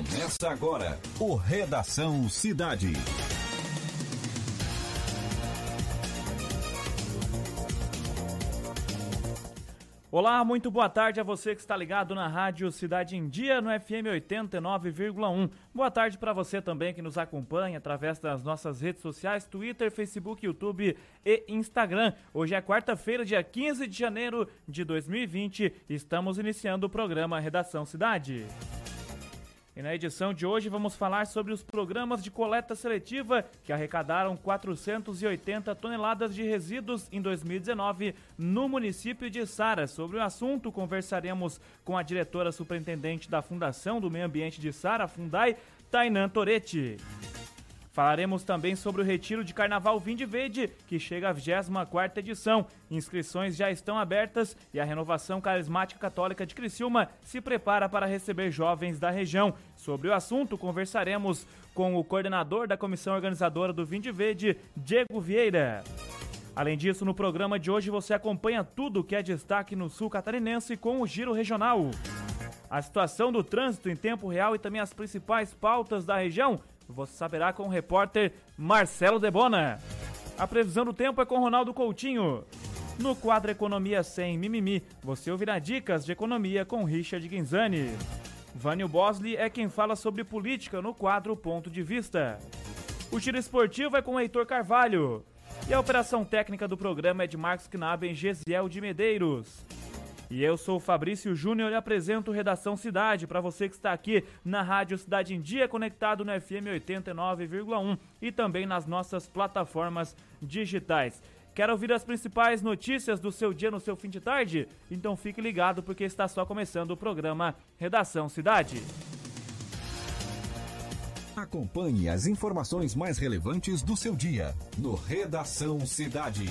Começa agora o Redação Cidade. Olá, muito boa tarde a você que está ligado na Rádio Cidade em Dia no FM 89,1. Boa tarde para você também que nos acompanha através das nossas redes sociais, Twitter, Facebook, YouTube e Instagram. Hoje é quarta-feira, dia 15 de janeiro de 2020. Estamos iniciando o programa Redação Cidade. E na edição de hoje vamos falar sobre os programas de coleta seletiva que arrecadaram 480 toneladas de resíduos em 2019 no município de Sara. Sobre o assunto, conversaremos com a diretora superintendente da Fundação do Meio Ambiente de Sara, Fundai, Tainan Toretti. Falaremos também sobre o Retiro de Carnaval Vinde Verde, que chega à 24 edição. Inscrições já estão abertas e a Renovação Carismática Católica de Criciúma se prepara para receber jovens da região. Sobre o assunto, conversaremos com o coordenador da comissão organizadora do Vinde Verde, Diego Vieira. Além disso, no programa de hoje você acompanha tudo que é destaque no sul catarinense com o Giro Regional. A situação do trânsito em tempo real e também as principais pautas da região você saberá com o repórter Marcelo Debona. A previsão do tempo é com Ronaldo Coutinho. No quadro Economia Sem Mimimi, você ouvirá dicas de economia com Richard Guinzani. Vânio Bosley é quem fala sobre política no quadro Ponto de Vista. O tiro esportivo é com Heitor Carvalho. E a operação técnica do programa é de Marcos Knaben Gesiel de Medeiros. E eu sou o Fabrício Júnior e apresento Redação Cidade para você que está aqui na Rádio Cidade em Dia, conectado no FM 89,1 e também nas nossas plataformas digitais. Quer ouvir as principais notícias do seu dia no seu fim de tarde? Então fique ligado porque está só começando o programa Redação Cidade. Acompanhe as informações mais relevantes do seu dia no Redação Cidade.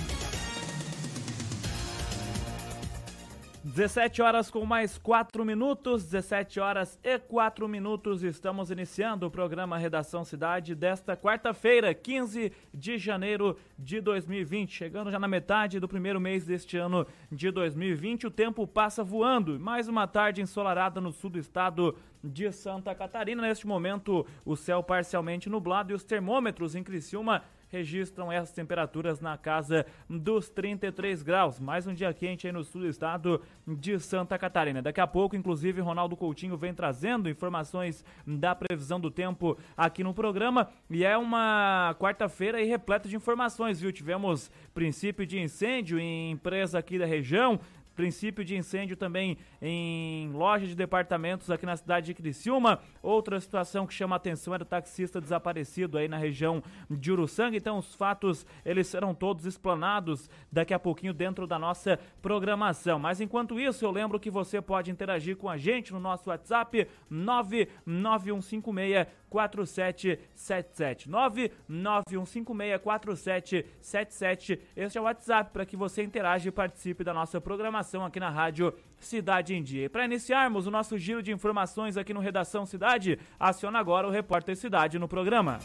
17 horas com mais 4 minutos, 17 horas e 4 minutos, estamos iniciando o programa Redação Cidade desta quarta-feira, 15 de janeiro de 2020. Chegando já na metade do primeiro mês deste ano de 2020, o tempo passa voando. Mais uma tarde ensolarada no sul do estado de Santa Catarina. Neste momento, o céu parcialmente nublado e os termômetros em Criciúma registram essas temperaturas na casa dos 33 graus. Mais um dia quente aí no sul do estado de Santa Catarina. Daqui a pouco, inclusive, Ronaldo Coutinho vem trazendo informações da previsão do tempo aqui no programa. E é uma quarta-feira repleta de informações, viu? Tivemos princípio de incêndio em empresa aqui da região, princípio de incêndio também em loja de departamentos aqui na cidade de Criciúma. Outra situação que chama a atenção era o taxista desaparecido aí na região de Uruçanga. Então os fatos, eles serão todos explanados daqui a pouquinho dentro da nossa programação. Mas enquanto isso, eu lembro que você pode interagir com a gente no nosso WhatsApp 99156 4777 99156 4777. Este é o WhatsApp para que você interaja e participe da nossa programação informação aqui na Rádio Cidade em Dia. E para iniciarmos o nosso giro de informações aqui no Redação Cidade, aciona agora o repórter Cidade no programa.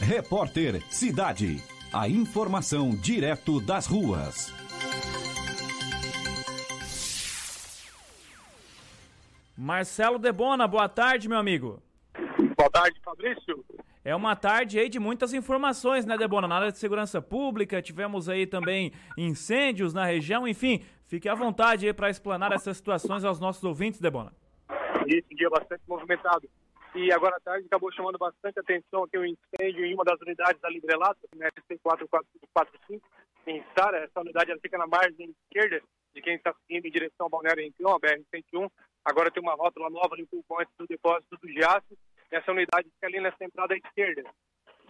Repórter Cidade. A informação direto das ruas. Marcelo Debona, boa tarde, meu amigo. Boa tarde, Fabrício. É uma tarde aí de muitas informações, né, Debona? Na área de segurança pública, tivemos aí também incêndios na região, enfim, fique à vontade aí para explanar essas situações aos nossos ouvintes, Debona. Esse dia bastante movimentado. E agora à tarde acabou chamando bastante atenção aqui o um incêndio em uma das unidades da Librelato, na SC 4445, em Sara. Essa unidade ela fica na margem esquerda de quem está indo em direção ao Balneário Renteão, a BR-101. Agora tem uma rótula nova ali um pouco antes do depósito do Giaço essa unidade fica ali nessa entrada esquerda.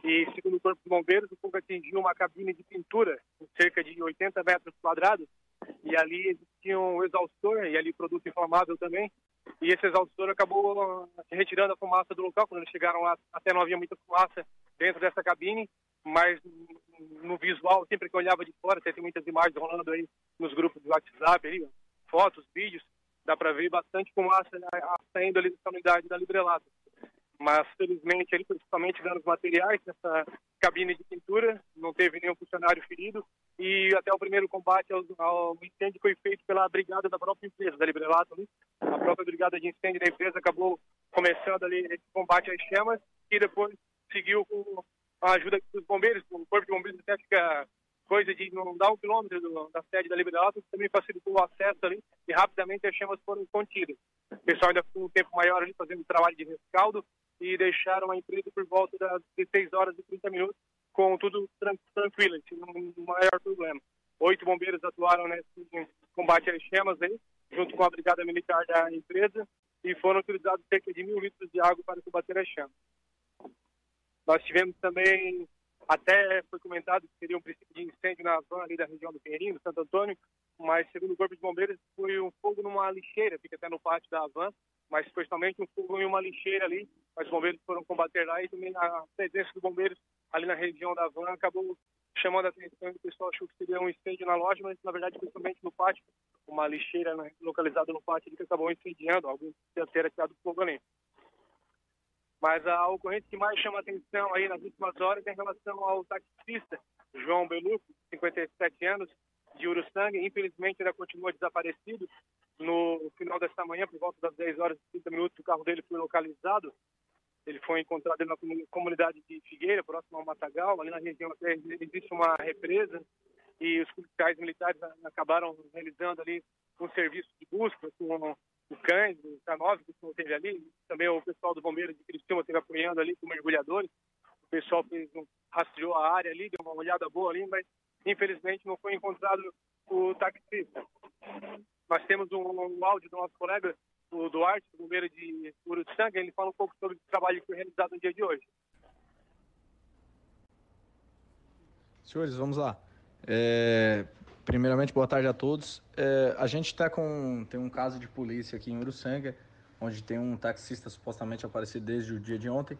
E, segundo o Corpo de Bombeiros, o fogo atingiu uma cabine de pintura, cerca de 80 metros quadrados, e ali existia um exaustor, e ali produto inflamável também, e esse exaustor acabou uh, retirando a fumaça do local, quando eles chegaram lá, até não havia muita fumaça dentro dessa cabine, mas no visual, sempre que eu olhava de fora, tem muitas imagens rolando aí nos grupos do WhatsApp, aí, fotos, vídeos, dá para ver bastante fumaça né, saindo ali dessa unidade da Librelato. Mas felizmente ele principalmente danos materiais nessa cabine de pintura, não teve nenhum funcionário ferido e até o primeiro combate ao, ao incêndio foi feito pela brigada da própria empresa, da Librelato, né? a própria brigada de incêndio da empresa acabou começando ali esse combate às chamas e depois seguiu com a ajuda dos bombeiros, o corpo de bombeiros até fica coisa de não dar um quilômetro do, da sede da Liberdade, também facilitou o acesso ali e rapidamente as chamas foram contidas. O pessoal ainda ficou um tempo maior ali fazendo trabalho de rescaldo e deixaram a empresa por volta das 16 horas e 30 minutos com tudo tranquilo, sem um maior problema. Oito bombeiros atuaram nesse combate às chamas aí, junto com a brigada militar da empresa e foram utilizados cerca de mil litros de água para combater as chamas. Nós tivemos também até foi comentado que seria um princípio de incêndio na zona ali da região do Pinheirinho, Santo Antônio, mas segundo o Corpo de Bombeiros foi um fogo numa lixeira, fica até no pátio da Avan, mas somente um fogo em uma lixeira ali, mas os bombeiros foram combater lá e também a presença dos bombeiros ali na região da Avan acabou chamando a atenção do pessoal achou que seria um incêndio na loja, mas na verdade somente no pátio, uma lixeira né, localizada no pátio que acabou incendiando, alguém ter atirado fogo ali. Mas a ocorrência que mais chama atenção aí nas últimas horas é em relação ao taxista João Beluco, 57 anos, de Uruçanga. Infelizmente, ainda continua desaparecido. No final desta manhã, por volta das 10 horas e 30 minutos, o carro dele foi localizado. Ele foi encontrado na comunidade de Figueira, próximo ao Matagal. Ali na região existe uma represa e os policiais militares acabaram realizando ali um serviço de busca com o Cães, o K9, que esteve ali, também o pessoal do Bombeiro de Cristina esteve apoiando ali com mergulhadores. O pessoal fez um, rastreou a área ali, deu uma olhada boa ali, mas infelizmente não foi encontrado o taxista. Nós temos um, um áudio do nosso colega, o Duarte, do Bombeiro de Uruçanga, ele fala um pouco sobre o trabalho que foi realizado no dia de hoje. Senhores, vamos lá. É, Primeiramente, boa tarde a todos. É, a gente está com tem um caso de polícia aqui em Uruçanga, onde tem um taxista supostamente aparecido desde o dia de ontem.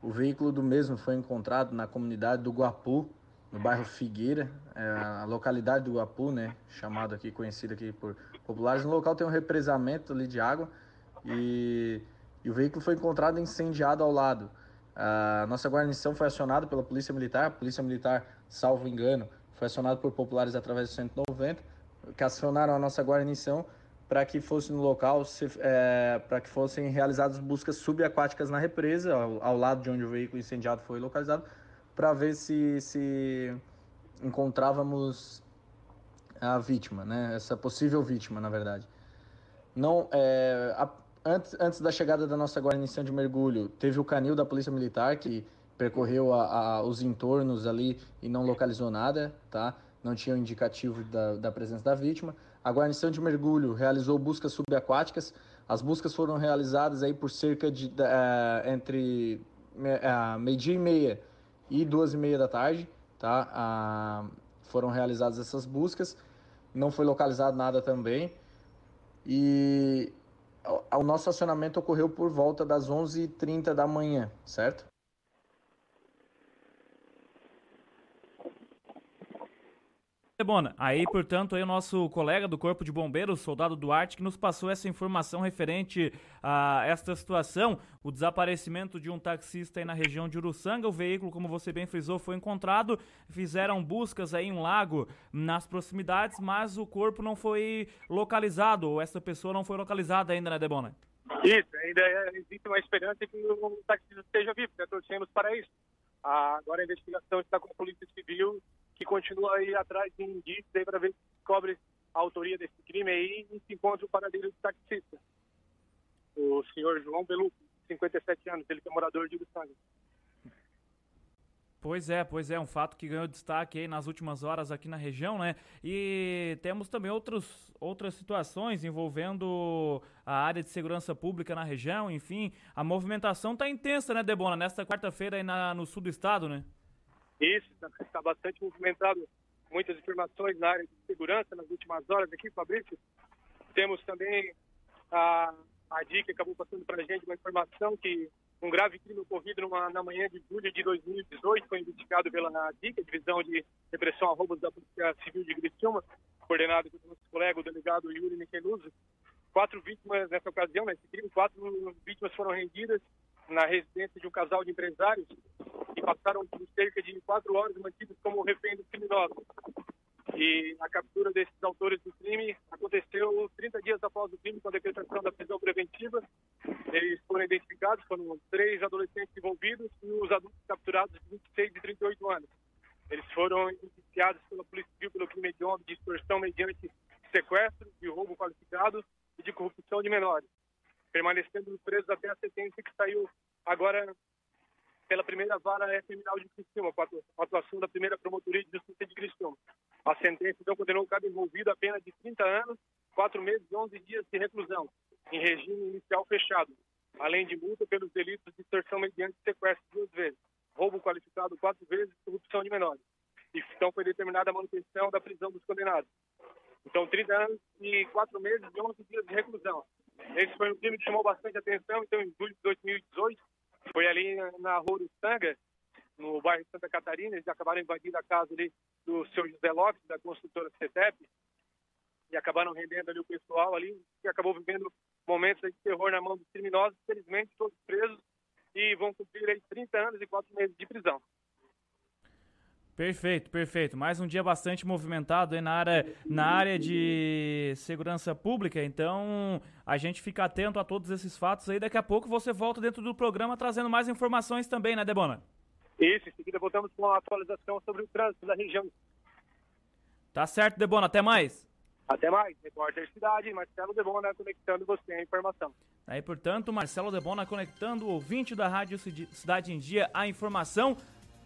O veículo do mesmo foi encontrado na comunidade do Guapu, no bairro Figueira, é, a localidade do Guapu, né, chamado aqui conhecido aqui por populares. No local tem um represamento ali de água e, e o veículo foi encontrado incendiado ao lado. A nossa guarnição foi acionada pela Polícia Militar, a Polícia Militar, salvo engano, foi acionado por populares através do 190, que acionaram a nossa guarnição para que fosse no local, é, para que fossem realizadas buscas subaquáticas na represa, ao, ao, lado de onde o veículo incendiado foi localizado, para ver se, se encontrávamos a vítima, né? essa possível vítima, na verdade. Não, é, a, antes, antes da chegada da nossa guarnição de mergulho, teve o canil da Polícia Militar, que percorreu a, a, os entornos ali e não localizou nada, tá? Não tinha um indicativo da, da presença da vítima. A guarnição de mergulho realizou buscas subaquáticas. As buscas foram realizadas aí por cerca de uh, entre uh, meio-dia e meia e duas e meia da tarde, tá? Uh, foram realizadas essas buscas. Não foi localizado nada também. E o nosso acionamento ocorreu por volta das 11h30 da manhã, certo? Bona, aí, portanto, aí o nosso colega do Corpo de Bombeiros, soldado Duarte, que nos passou essa informação referente a esta situação, o desaparecimento de um taxista aí na região de Uruçanga, o veículo, como você bem frisou, foi encontrado, fizeram buscas aí em um lago nas proximidades, mas o corpo não foi localizado, ou essa pessoa não foi localizada ainda, né, Debona? Isso, ainda existe uma esperança que o taxista esteja vivo, né? torcemos para isso. Agora a investigação está com a Polícia Civil que continua aí atrás de indícios para ver se descobre a autoria desse crime aí e se encontra o paradeiro do taxista. O senhor João Beluco, 57 anos, ele que é morador de Uruçanga. Pois é, pois é, um fato que ganhou destaque aí nas últimas horas aqui na região, né? E temos também outros, outras situações envolvendo a área de segurança pública na região, enfim, a movimentação tá intensa, né, Debona, nesta quarta-feira aí na, no sul do estado, né? Isso, está bastante movimentado. Muitas informações na área de segurança nas últimas horas aqui, Fabrício. Temos também a, a DIC acabou passando para a gente uma informação que um grave crime ocorrido numa, na manhã de julho de 2018 foi investigado pela DIC, Divisão de Repressão a Roubos da Polícia Civil de Criciúma, coordenado pelo nosso colega, o delegado Yuri Micheluso. Quatro vítimas nessa ocasião, nesse crime, quatro vítimas foram rendidas na residência de um casal de empresários que passaram por cerca de quatro horas mantidos como refém dos criminosos. E a captura desses autores do crime aconteceu 30 dias após o crime, com a decretação da prisão preventiva. Eles foram identificados, foram três adolescentes envolvidos e os adultos capturados de 26 e 38 anos. Eles foram indiciados pela Polícia Civil pelo crime de de extorsão mediante sequestro, de roubo qualificado e de corrupção de menores, permanecendo presos até a sentença que saiu agora pela primeira vara criminal de Criciúma, com a atuação da primeira promotoria de justiça de Criciúma. A sentença então condenou cada envolvido a pena de 30 anos, 4 meses e 11 dias de reclusão, em regime inicial fechado, além de multa pelos delitos de extorsão mediante sequestro duas vezes, roubo qualificado quatro vezes e corrupção de menores. E então foi determinada a manutenção da prisão dos condenados. Então, 30 anos e 4 meses e 11 dias de reclusão. Esse foi um crime que chamou bastante atenção. Então, em julho de 2018, foi ali na Rua Sanga, no bairro de Santa Catarina. Eles acabaram invadindo a casa ali do seu José Lopes, da construtora CETEP, e acabaram rendendo ali o pessoal ali, que acabou vivendo momentos de terror na mão dos criminosos. Infelizmente, todos presos e vão cumprir aí 30 anos e 4 meses de prisão. Perfeito, perfeito. Mais um dia bastante movimentado aí na área, na área de segurança pública, então a gente fica atento a todos esses fatos aí. Daqui a pouco você volta dentro do programa trazendo mais informações também, né, Debona? Isso, em seguida voltamos com a atualização sobre o trânsito da região. Tá certo, Debona, até mais. Até mais, repórter Cidade, Marcelo Debona conectando você a informação. Aí, portanto, Marcelo Debona conectando o ouvinte da Rádio Cidade em Dia a informação.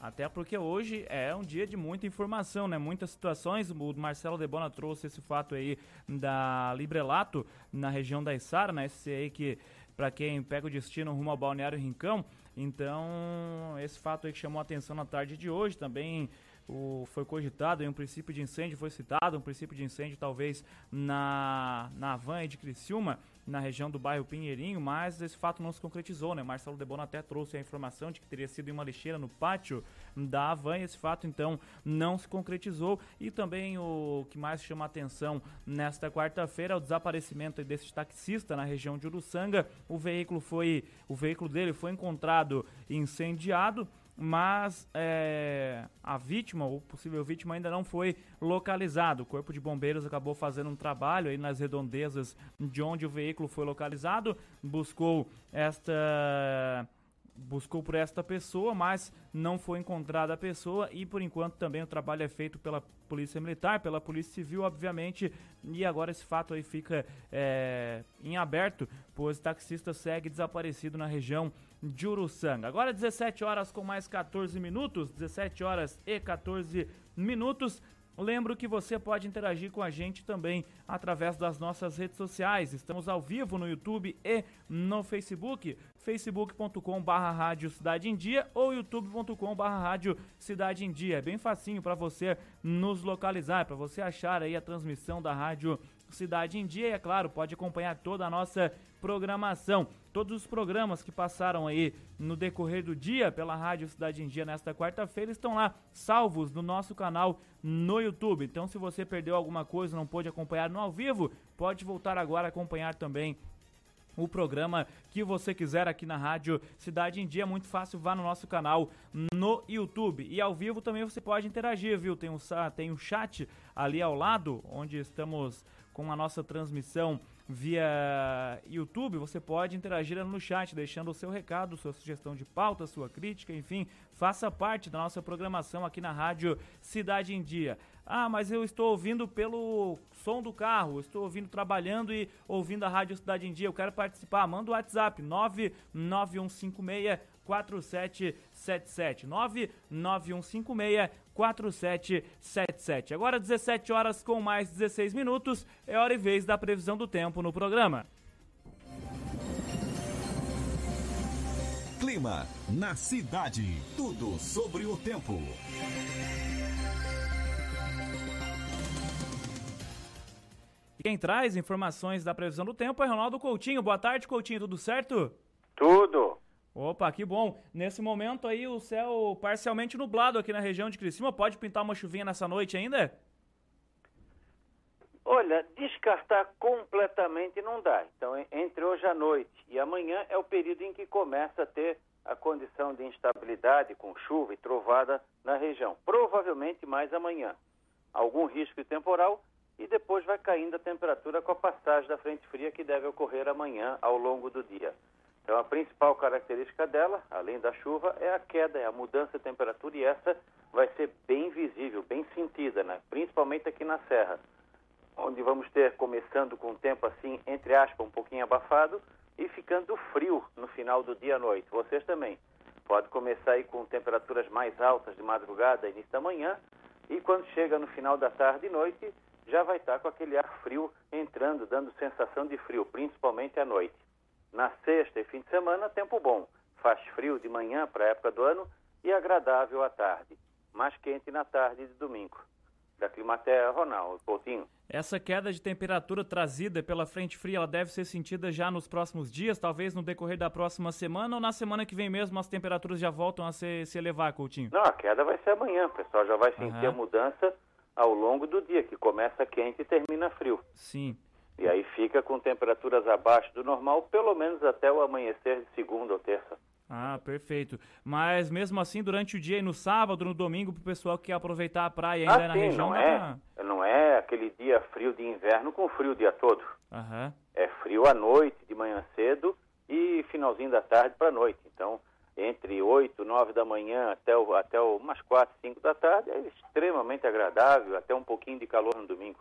Até porque hoje é um dia de muita informação, né? Muitas situações. O Marcelo Debona trouxe esse fato aí da Librelato na região da Isara, né? Esse aí que, para quem pega o destino rumo ao Balneário Rincão. Então, esse fato aí que chamou a atenção na tarde de hoje também o, foi cogitado, um princípio de incêndio foi citado, um princípio de incêndio talvez na, na van de Criciúma, na região do bairro Pinheirinho, mas esse fato não se concretizou, né? Marcelo Debona até trouxe a informação de que teria sido em uma lixeira no pátio da Havan, esse fato então não se concretizou. E também o que mais chama atenção nesta quarta-feira é o desaparecimento desse taxista na região de Uruçanga. O veículo foi, o veículo dele foi encontrado incendiado mas é, a vítima, ou possível vítima, ainda não foi localizado. O Corpo de Bombeiros acabou fazendo um trabalho aí nas redondezas de onde o veículo foi localizado, buscou esta buscou por esta pessoa, mas não foi encontrada a pessoa e por enquanto também o trabalho é feito pela Polícia Militar, pela Polícia Civil, obviamente, e agora esse fato aí fica é, em aberto, pois o taxista segue desaparecido na região de Uruçanga. Agora 17 horas com mais 14 minutos, 17 horas e 14 minutos. Lembro que você pode interagir com a gente também através das nossas redes sociais. Estamos ao vivo no YouTube e no Facebook, facebook.com barra rádio Cidade em Dia ou youtube.com barra rádio Cidade em Dia. É bem facinho para você nos localizar, para você achar aí a transmissão da rádio Cidade em Dia e, é claro, pode acompanhar toda a nossa programação. Todos os programas que passaram aí no decorrer do dia pela Rádio Cidade em Dia nesta quarta-feira estão lá salvos no nosso canal no YouTube. Então, se você perdeu alguma coisa, não pôde acompanhar no ao vivo, pode voltar agora a acompanhar também o programa que você quiser aqui na Rádio Cidade em Dia. Muito fácil, vá no nosso canal no YouTube. E ao vivo também você pode interagir, viu? Tem um, tem um chat ali ao lado, onde estamos com a nossa transmissão via YouTube, você pode interagir no chat, deixando o seu recado, sua sugestão de pauta, sua crítica, enfim, faça parte da nossa programação aqui na Rádio Cidade em Dia. Ah, mas eu estou ouvindo pelo som do carro, estou ouvindo trabalhando e ouvindo a Rádio Cidade em Dia, eu quero participar. Manda o WhatsApp 99156 4777 99156 4777. Agora 17 horas com mais 16 minutos, é hora e vez da previsão do tempo no programa. Clima na cidade, tudo sobre o tempo. Quem traz informações da previsão do tempo é Ronaldo Coutinho. Boa tarde, Coutinho, tudo certo? Tudo. Opa, que bom. Nesse momento aí o céu parcialmente nublado aqui na região de Criciúma. Pode pintar uma chuvinha nessa noite ainda? Olha, descartar completamente não dá. Então, entre hoje à noite e amanhã é o período em que começa a ter a condição de instabilidade com chuva e trovada na região. Provavelmente mais amanhã. Algum risco temporal e depois vai caindo a temperatura com a passagem da frente fria que deve ocorrer amanhã ao longo do dia. Então, a principal característica dela, além da chuva, é a queda, é a mudança de temperatura e essa vai ser bem visível, bem sentida, né? principalmente aqui na Serra, onde vamos ter, começando com o tempo assim, entre aspas, um pouquinho abafado e ficando frio no final do dia à noite. Vocês também. Pode começar aí com temperaturas mais altas de madrugada, início da manhã, e quando chega no final da tarde e noite, já vai estar com aquele ar frio entrando, dando sensação de frio, principalmente à noite. Na sexta e fim de semana, tempo bom. Faz frio de manhã para a época do ano e agradável à tarde. Mais quente na tarde de domingo. Da Climaterra, Ronaldo Coutinho. Essa queda de temperatura trazida pela frente fria, ela deve ser sentida já nos próximos dias, talvez no decorrer da próxima semana ou na semana que vem mesmo as temperaturas já voltam a se, se elevar, Coutinho? Não, a queda vai ser amanhã, o pessoal já vai sentir uhum. a mudança ao longo do dia, que começa quente e termina frio. Sim. E aí fica com temperaturas abaixo do normal, pelo menos até o amanhecer de segunda ou terça. Ah, perfeito. Mas mesmo assim, durante o dia e no sábado, no domingo, para o pessoal que quer aproveitar a praia ainda ah, na sim, região, não é, pra... não é aquele dia frio de inverno com frio o dia todo. Uhum. É frio à noite, de manhã cedo e finalzinho da tarde para noite. Então, entre 8, 9 da manhã até, o, até umas 4, 5 da tarde é extremamente agradável, até um pouquinho de calor no domingo.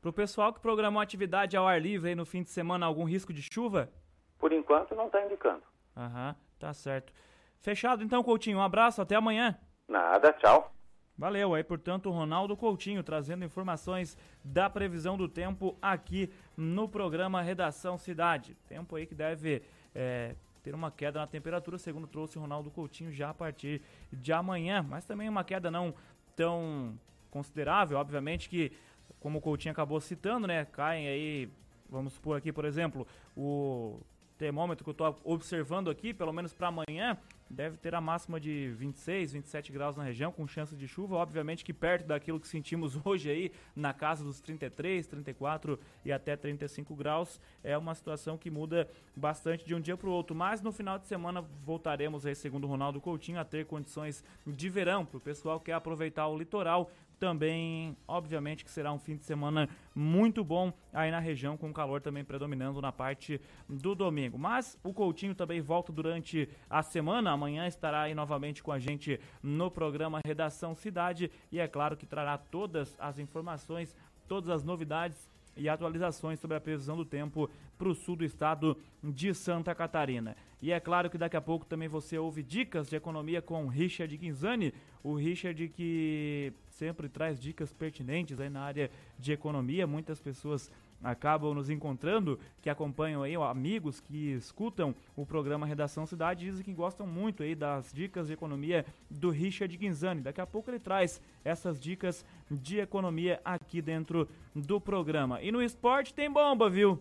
Para o pessoal que programou atividade ao ar livre aí no fim de semana, algum risco de chuva? Por enquanto não está indicando. Aham, tá certo. Fechado então, Coutinho. Um abraço, até amanhã. Nada, tchau. Valeu, aí portanto o Ronaldo Coutinho trazendo informações da previsão do tempo aqui no programa Redação Cidade. Tempo aí que deve é, ter uma queda na temperatura, segundo trouxe o Ronaldo Coutinho já a partir de amanhã, mas também uma queda não tão considerável, obviamente que como o Coutinho acabou citando, né, caem aí, vamos supor aqui, por exemplo, o termômetro que eu estou observando aqui, pelo menos para amanhã, deve ter a máxima de 26, 27 graus na região, com chance de chuva, obviamente que perto daquilo que sentimos hoje aí, na casa dos 33, 34 e até 35 graus, é uma situação que muda bastante de um dia para o outro, mas no final de semana voltaremos aí, segundo Ronaldo Coutinho, a ter condições de verão para o pessoal que quer aproveitar o litoral, também, obviamente, que será um fim de semana muito bom aí na região, com calor também predominando na parte do domingo. Mas o Coutinho também volta durante a semana. Amanhã estará aí novamente com a gente no programa Redação Cidade e é claro que trará todas as informações, todas as novidades e atualizações sobre a previsão do tempo para o sul do estado de Santa Catarina. E é claro que daqui a pouco também você ouve dicas de economia com Richard Guinzani, o Richard que sempre traz dicas pertinentes aí na área de economia. Muitas pessoas acabam nos encontrando, que acompanham aí, ó, amigos que escutam o programa Redação Cidade, dizem que gostam muito aí das dicas de economia do Richard Guinzani. Daqui a pouco ele traz essas dicas de economia aqui dentro do programa. E no esporte tem bomba, viu?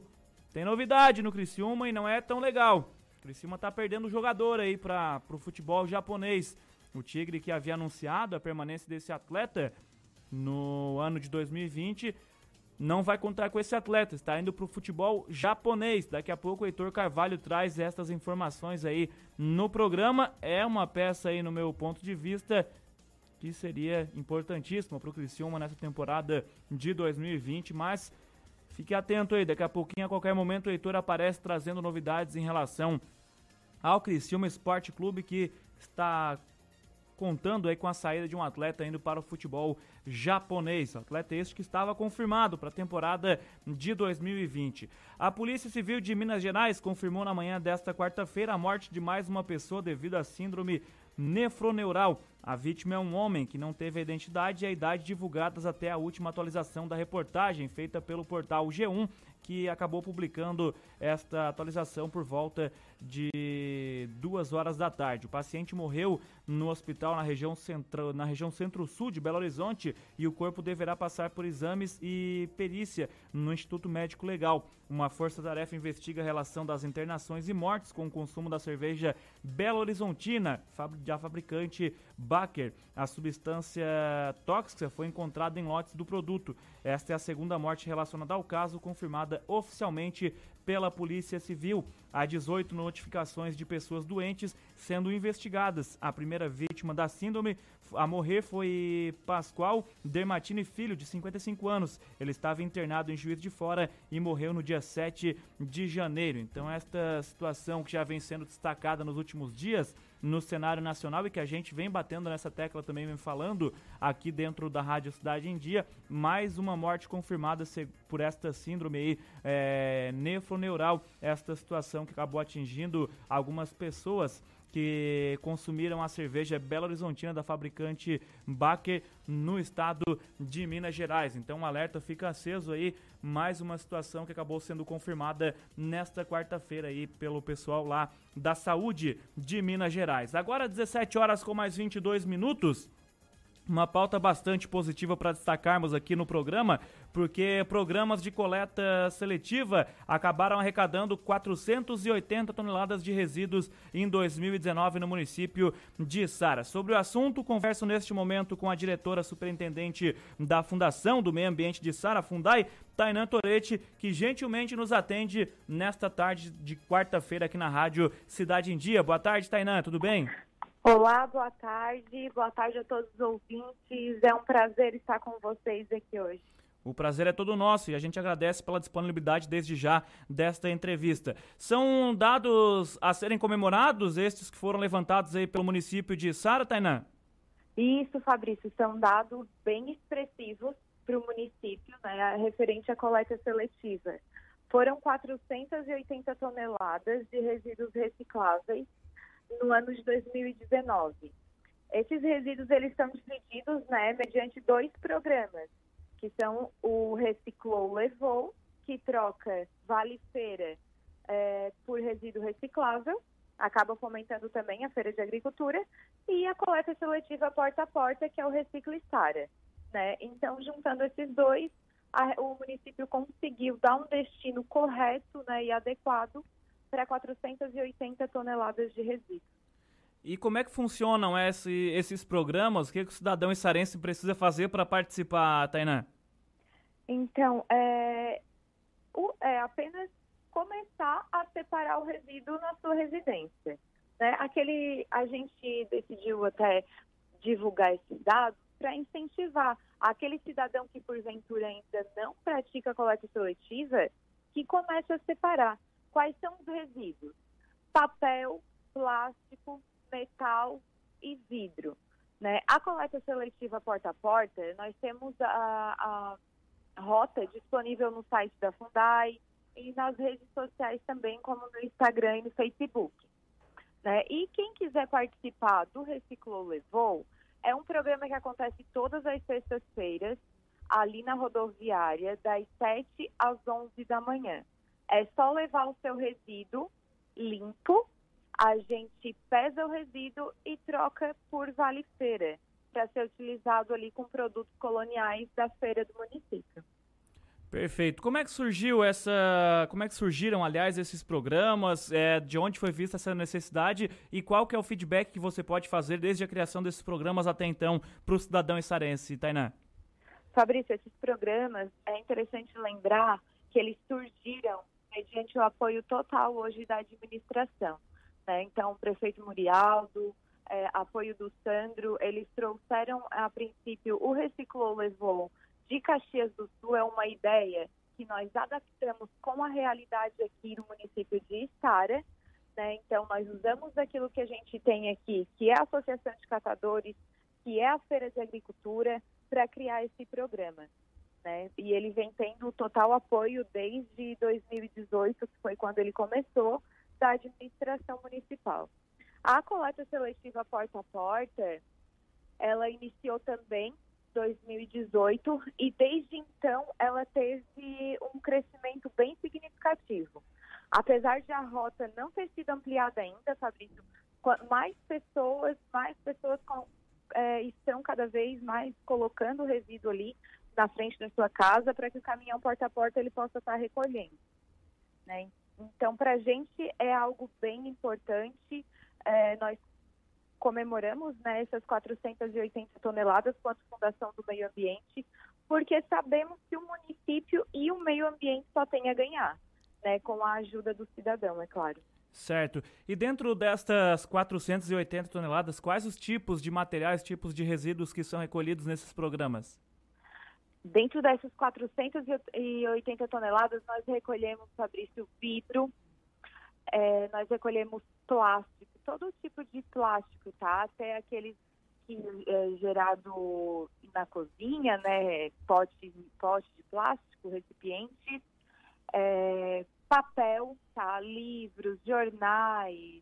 Tem novidade no Criciúma e não é tão legal. O Criciúma tá perdendo jogador aí para o futebol japonês. O Tigre que havia anunciado a permanência desse atleta no ano de 2020 não vai contar com esse atleta, está indo para o futebol japonês. Daqui a pouco o Heitor Carvalho traz estas informações aí no programa. É uma peça aí, no meu ponto de vista, que seria importantíssima para o Criciúma nessa temporada de 2020, mas fique atento aí, daqui a pouquinho, a qualquer momento, o Heitor aparece trazendo novidades em relação ao Criciúma Esporte Clube, que está contando aí com a saída de um atleta indo para o futebol japonês. Atleta este que estava confirmado para a temporada de 2020. A Polícia Civil de Minas Gerais confirmou na manhã desta quarta-feira a morte de mais uma pessoa devido à síndrome nefroneural. A vítima é um homem que não teve a identidade e a idade divulgadas até a última atualização da reportagem feita pelo portal G1 que acabou publicando esta atualização por volta de duas horas da tarde. O paciente morreu no hospital na região, central, na região centro-sul de Belo Horizonte e o corpo deverá passar por exames e perícia no Instituto Médico Legal. Uma força-tarefa investiga a relação das internações e mortes com o consumo da cerveja Belo Horizontina, da fabricante Baker. A substância tóxica foi encontrada em lotes do produto. Esta é a segunda morte relacionada ao caso, confirmada oficialmente pela Polícia Civil. Há 18 notificações de pessoas doentes sendo investigadas. A primeira vítima da síndrome a morrer foi Pascoal Dermatini Filho, de 55 anos. Ele estava internado em Juiz de Fora e morreu no dia 7 de janeiro. Então, esta situação que já vem sendo destacada nos últimos dias no cenário nacional e que a gente vem batendo nessa tecla também, vem falando aqui dentro da Rádio Cidade em Dia, mais uma morte confirmada por esta síndrome aí, é, nefroneural, esta situação que acabou atingindo algumas pessoas que consumiram a cerveja Belo Horizontina da fabricante Baker no estado de Minas Gerais. Então, um alerta fica aceso aí, mais uma situação que acabou sendo confirmada nesta quarta-feira aí pelo pessoal lá da saúde de Minas Gerais. Agora 17 horas com mais 22 minutos. Uma pauta bastante positiva para destacarmos aqui no programa, porque programas de coleta seletiva acabaram arrecadando 480 toneladas de resíduos em 2019 no município de Sara. Sobre o assunto, converso neste momento com a diretora superintendente da Fundação do Meio Ambiente de Sara, Fundai, Tainan Toretti, que gentilmente nos atende nesta tarde de quarta-feira aqui na Rádio Cidade em Dia. Boa tarde, Tainan, tudo bem? Olá, boa tarde. Boa tarde a todos os ouvintes. É um prazer estar com vocês aqui hoje. O prazer é todo nosso e a gente agradece pela disponibilidade desde já desta entrevista. São dados a serem comemorados estes que foram levantados aí pelo município de Sara, Tainan? Isso, Fabrício, são dados bem expressivos para o município, né, referente à coleta seletiva. Foram 480 toneladas de resíduos recicláveis no ano de 2019. Esses resíduos eles são divididos né, mediante dois programas, que são o Reciclou Levou, que troca Vale Feira é, por resíduo reciclável, acaba fomentando também a feira de agricultura, e a coleta seletiva porta a porta, que é o Recicle Sara. Né? Então, juntando esses dois, a, o município conseguiu dar um destino correto né, e adequado para 480 toneladas de resíduos. E como é que funcionam esse, esses programas? O que, que o cidadão içarense precisa fazer para participar, Tainá? Então, é, o, é apenas começar a separar o resíduo na sua residência. Né? Aquele, a gente decidiu até divulgar esses dados para incentivar aquele cidadão que porventura ainda não pratica coleta seletiva que comece a separar. Quais são os resíduos? Papel, plástico, metal e vidro. Né? A coleta seletiva porta a porta, nós temos a, a rota disponível no site da Fundai e nas redes sociais também, como no Instagram e no Facebook. Né? E quem quiser participar do Reciclou Levou, é um programa que acontece todas as sextas-feiras, ali na rodoviária, das 7 às 11 da manhã. É só levar o seu resíduo limpo, a gente pesa o resíduo e troca por vale feira, para ser utilizado ali com produtos coloniais da feira do município. Perfeito. Como é que surgiu essa. Como é que surgiram, aliás, esses programas? É, de onde foi vista essa necessidade e qual que é o feedback que você pode fazer desde a criação desses programas até então para o cidadão içarense, Tainá? Fabrício, esses programas, é interessante lembrar que eles surgiram mediante o apoio total hoje da administração. Né? Então, o prefeito Murialdo, é, apoio do Sandro, eles trouxeram, a princípio, o Reciclou Levou de Caxias do Sul, é uma ideia que nós adaptamos com a realidade aqui no município de Estara. Né? Então, nós usamos aquilo que a gente tem aqui, que é a Associação de Catadores, que é a Feira de Agricultura, para criar esse programa né? E ele vem tendo total apoio desde 2018, que foi quando ele começou, da administração municipal. A coleta seletiva porta a porta, ela iniciou também 2018 e desde então ela teve um crescimento bem significativo. Apesar de a rota não ter sido ampliada ainda, Fabrício, mais pessoas, mais pessoas com, é, estão cada vez mais colocando resíduo ali na frente da sua casa para que o caminhão porta a porta ele possa estar recolhendo. Né? Então, para a gente é algo bem importante. É, nós comemoramos né, essas 480 toneladas com a Fundação do Meio Ambiente, porque sabemos que o município e o meio ambiente só têm a ganhar, né, com a ajuda do cidadão, é claro. Certo. E dentro destas 480 toneladas, quais os tipos de materiais, tipos de resíduos que são recolhidos nesses programas? Dentro dessas 480 toneladas, nós recolhemos, Fabrício, vidro, é, nós recolhemos plástico, todo tipo de plástico, tá? Até aqueles que é gerado na cozinha, né? Pote, pote de plástico, recipientes, é, papel, tá? Livros, jornais,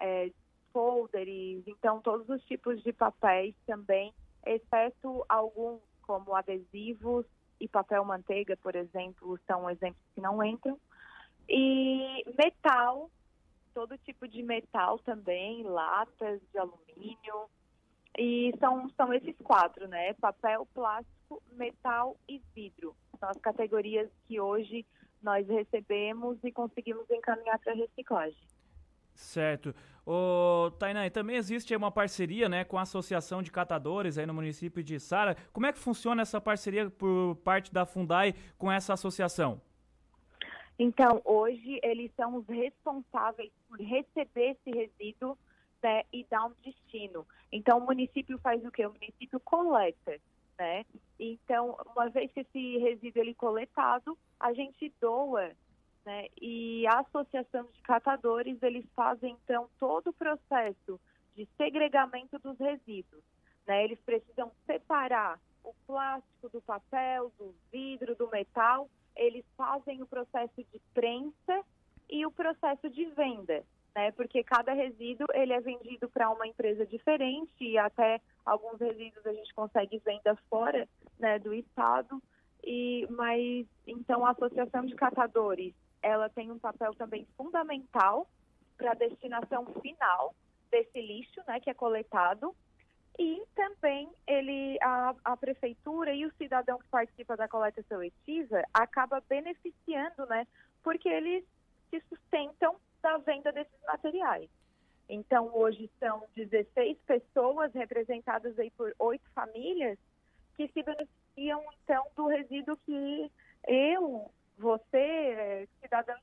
é, folders, então todos os tipos de papéis também, exceto alguns como adesivos e papel manteiga, por exemplo, são exemplos que não entram. E metal, todo tipo de metal também, latas de alumínio. E são, são esses quatro, né? Papel, plástico, metal e vidro. São as categorias que hoje nós recebemos e conseguimos encaminhar para reciclagem. Certo. O Tainá, também existe uma parceria, né, com a Associação de Catadores aí no município de Sara. Como é que funciona essa parceria por parte da Fundai com essa associação? Então, hoje eles são os responsáveis por receber esse resíduo né, e dar um destino. Então, o município faz o quê? O município coleta, né? Então, uma vez que esse resíduo ele é coletado, a gente doa né? E a associação de catadores, eles fazem então todo o processo de segregamento dos resíduos, né? Eles precisam separar o plástico do papel, do vidro, do metal, eles fazem o processo de prensa e o processo de venda, né? Porque cada resíduo ele é vendido para uma empresa diferente e até alguns resíduos a gente consegue venda fora, né, do estado. E mas então a associação de catadores ela tem um papel também fundamental para a destinação final desse lixo, né, que é coletado. E também ele, a, a, prefeitura e o cidadão que participa da coleta seletiva acaba beneficiando, né, porque eles se sustentam da venda desses materiais. Então, hoje são 16 pessoas representadas aí por oito famílias que se beneficiam, então, do resíduo que eu, você, é, cidadão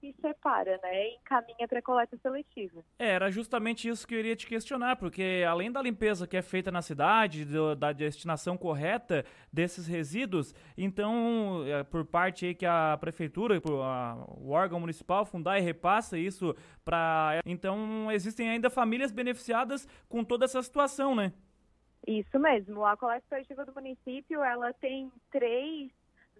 se separa, né, e encaminha para coleta seletiva. É, era justamente isso que eu iria te questionar, porque além da limpeza que é feita na cidade, do, da destinação correta desses resíduos, então, é, por parte aí que a prefeitura, a, o órgão municipal fundar e repassa isso para... Então, existem ainda famílias beneficiadas com toda essa situação, né? Isso mesmo. A coleta seletiva do município, ela tem três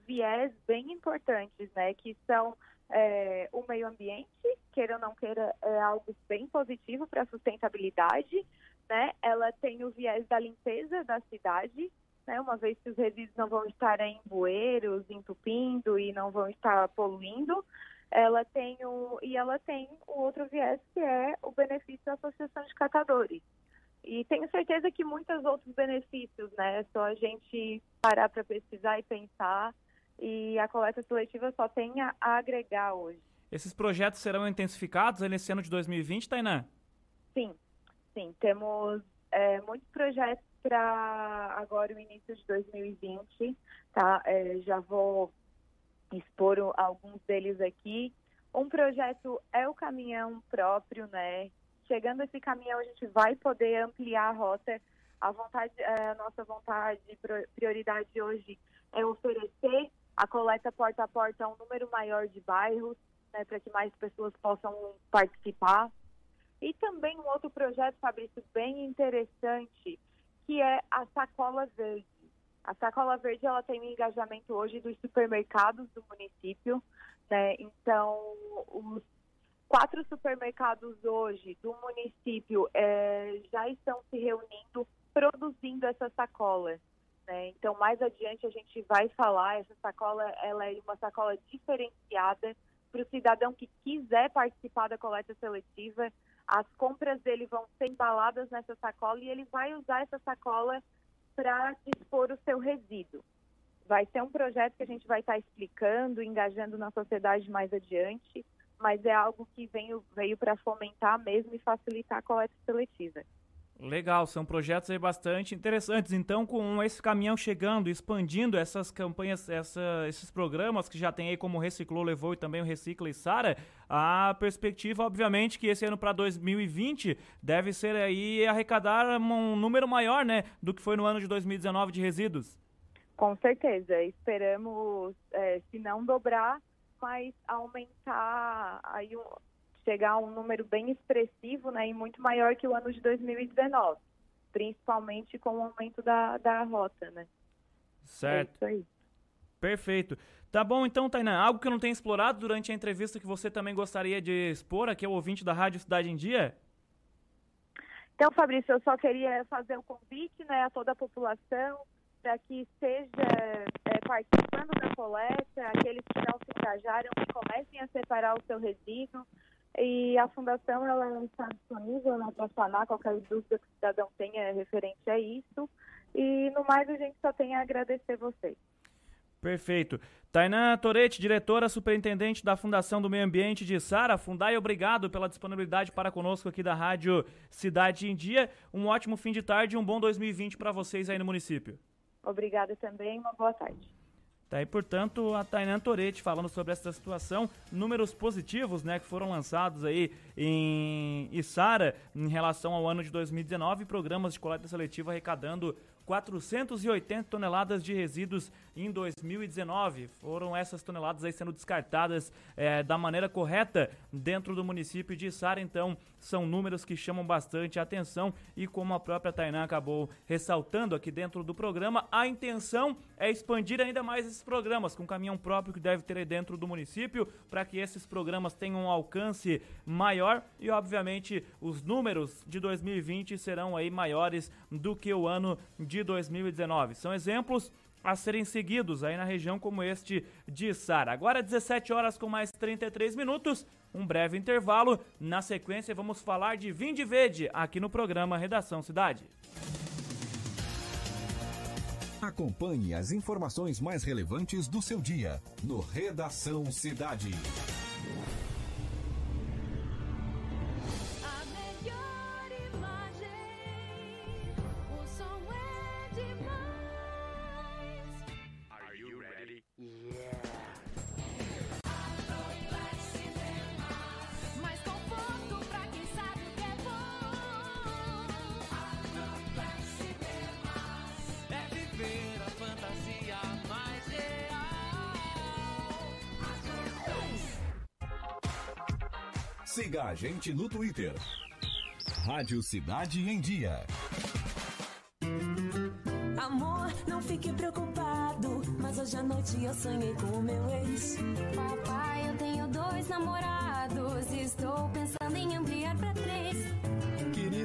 viés bem importantes, né? Que são é, o meio ambiente, queira ou não queira, é algo bem positivo para a sustentabilidade, né? Ela tem o viés da limpeza da cidade, né? Uma vez que os resíduos não vão estar em bueiros, entupindo e não vão estar poluindo, ela tem o e ela tem o outro viés que é o benefício da associação de catadores. E tenho certeza que muitos outros benefícios, né? É só a gente parar para pesquisar e pensar e a coleta seletiva só tem a agregar hoje. Esses projetos serão intensificados nesse ano de 2020, Tainá? Sim, sim. Temos é, muitos projetos para agora o início de 2020, tá? É, já vou expor alguns deles aqui. Um projeto é o caminhão próprio, né? Chegando esse caminhão, a gente vai poder ampliar a rota. A vontade, é, a nossa vontade, prioridade hoje é oferecer a coleta porta a porta é um número maior de bairros, né, para que mais pessoas possam participar. E também um outro projeto, Fabrício, bem interessante, que é a Sacola Verde. A Sacola Verde ela tem um engajamento hoje dos supermercados do município. Né? Então, os quatro supermercados hoje do município é, já estão se reunindo, produzindo essa sacola. Né? Então, mais adiante a gente vai falar, essa sacola ela é uma sacola diferenciada para o cidadão que quiser participar da coleta seletiva. As compras dele vão ser embaladas nessa sacola e ele vai usar essa sacola para dispor o seu resíduo. Vai ser um projeto que a gente vai estar tá explicando, engajando na sociedade mais adiante, mas é algo que veio, veio para fomentar mesmo e facilitar a coleta seletiva. Legal, são projetos aí bastante interessantes. Então, com esse caminhão chegando, expandindo essas campanhas, essa, esses programas que já tem aí como Reciclou, Levou e também o Recicla e Sara, a perspectiva, obviamente, que esse ano para 2020 deve ser aí arrecadar um número maior, né, do que foi no ano de 2019 de resíduos. Com certeza, esperamos, é, se não dobrar, mas aumentar aí chegar a um número bem expressivo né, e muito maior que o ano de 2019, principalmente com o aumento da, da rota, né? Certo. É isso aí. Perfeito. Tá bom, então, Tainá, algo que eu não tenho explorado durante a entrevista que você também gostaria de expor aqui ao ouvinte da Rádio Cidade em Dia? Então, Fabrício, eu só queria fazer o um convite né, a toda a população para que esteja é, participando da coleta, aqueles que não se engajaram, que comecem a separar o seu resíduo, e a fundação ela está disponível né, para sanar qualquer dúvida que o cidadão tenha referente a isso. E no mais a gente só tem a agradecer vocês. Perfeito. Tainan Torete, diretora superintendente da Fundação do Meio Ambiente de Sara, Fundai, obrigado pela disponibilidade para conosco aqui da Rádio Cidade em Dia. Um ótimo fim de tarde e um bom 2020 para vocês aí no município. Obrigada também, uma boa tarde. Tá aí, portanto, a Tainan Toretti falando sobre essa situação, números positivos, né, que foram lançados aí em Isara em relação ao ano de 2019, programas de coleta seletiva arrecadando 480 toneladas de resíduos em 2019. Foram essas toneladas aí sendo descartadas é, da maneira correta dentro do município de Sara. Então, são números que chamam bastante atenção e como a própria Tainá acabou ressaltando aqui dentro do programa, a intenção é expandir ainda mais esses programas com caminhão próprio que deve ter aí dentro do município para que esses programas tenham um alcance maior e obviamente os números de 2020 serão aí maiores do que o ano de 2019. São exemplos a serem seguidos aí na região como este de Sara. Agora 17 horas com mais 33 minutos, um breve intervalo. Na sequência vamos falar de Vinde Verde aqui no programa Redação Cidade. Acompanhe as informações mais relevantes do seu dia no Redação Cidade. Siga a gente no Twitter. Rádio Cidade em Dia. Amor, não fique preocupado, mas hoje à noite eu sonhei com o meu ex. Papai, eu tenho dois namorados, estou pensando em ampliar pra três.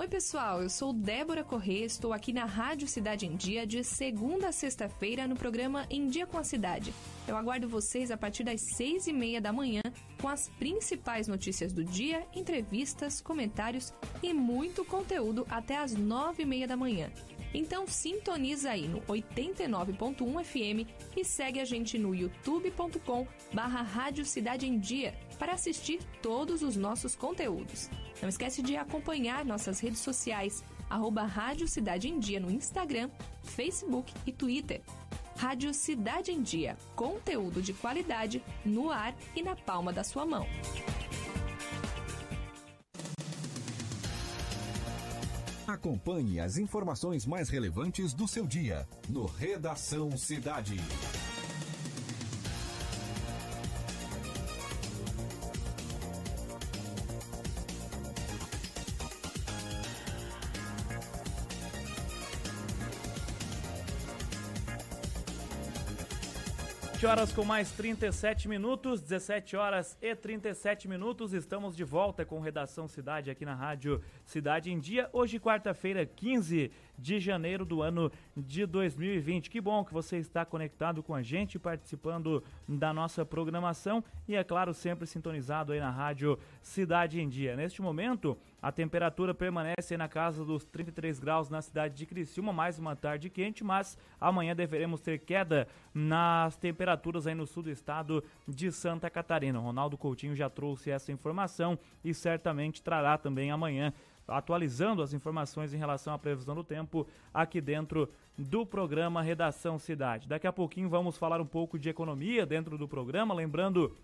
Oi, pessoal, eu sou Débora Corrêa, estou aqui na Rádio Cidade em Dia de segunda a sexta-feira no programa Em Dia com a Cidade. Eu aguardo vocês a partir das seis e meia da manhã com as principais notícias do dia, entrevistas, comentários e muito conteúdo até as nove e meia da manhã. Então sintoniza aí no 89.1 FM e segue a gente no youtube.com barra Rádio Cidade em Dia para assistir todos os nossos conteúdos. Não esquece de acompanhar nossas redes sociais, arroba Rádio Cidade em Dia no Instagram, Facebook e Twitter. Rádio Cidade em Dia, conteúdo de qualidade no ar e na palma da sua mão. Acompanhe as informações mais relevantes do seu dia no Redação Cidade. Horas com mais 37 minutos, 17 horas e 37 minutos. Estamos de volta com Redação Cidade aqui na Rádio Cidade em Dia. Hoje, quarta-feira, 15 de janeiro do ano de 2020. Que bom que você está conectado com a gente, participando da nossa programação e, é claro, sempre sintonizado aí na Rádio Cidade em Dia. Neste momento, a temperatura permanece na casa dos 33 graus na cidade de Criciúma, mais uma tarde quente, mas amanhã deveremos ter queda nas temperaturas aí no sul do estado de Santa Catarina. Ronaldo Coutinho já trouxe essa informação e certamente trará também amanhã atualizando as informações em relação à previsão do tempo aqui dentro do programa Redação Cidade. Daqui a pouquinho vamos falar um pouco de economia dentro do programa, lembrando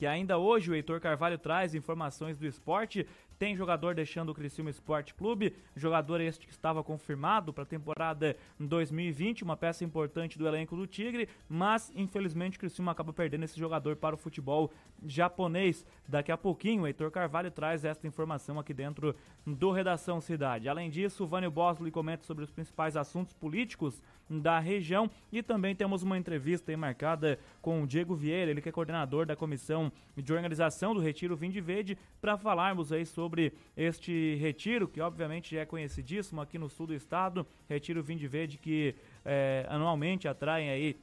que ainda hoje o Heitor Carvalho traz informações do esporte tem jogador deixando o Criciúma Esporte Clube, jogador este que estava confirmado para a temporada 2020, uma peça importante do elenco do Tigre, mas infelizmente o Criciúma acaba perdendo esse jogador para o futebol japonês. Daqui a pouquinho o Heitor Carvalho traz esta informação aqui dentro do Redação Cidade. Além disso, o Vânio Bosley comenta sobre os principais assuntos políticos da região e também temos uma entrevista marcada com o Diego Vieira, ele que é coordenador da comissão de organização do Retiro Vinde Verde, para falarmos aí sobre sobre este retiro, que obviamente já é conhecidíssimo aqui no sul do estado, Retiro Vinde Verde, que é, anualmente atraem aí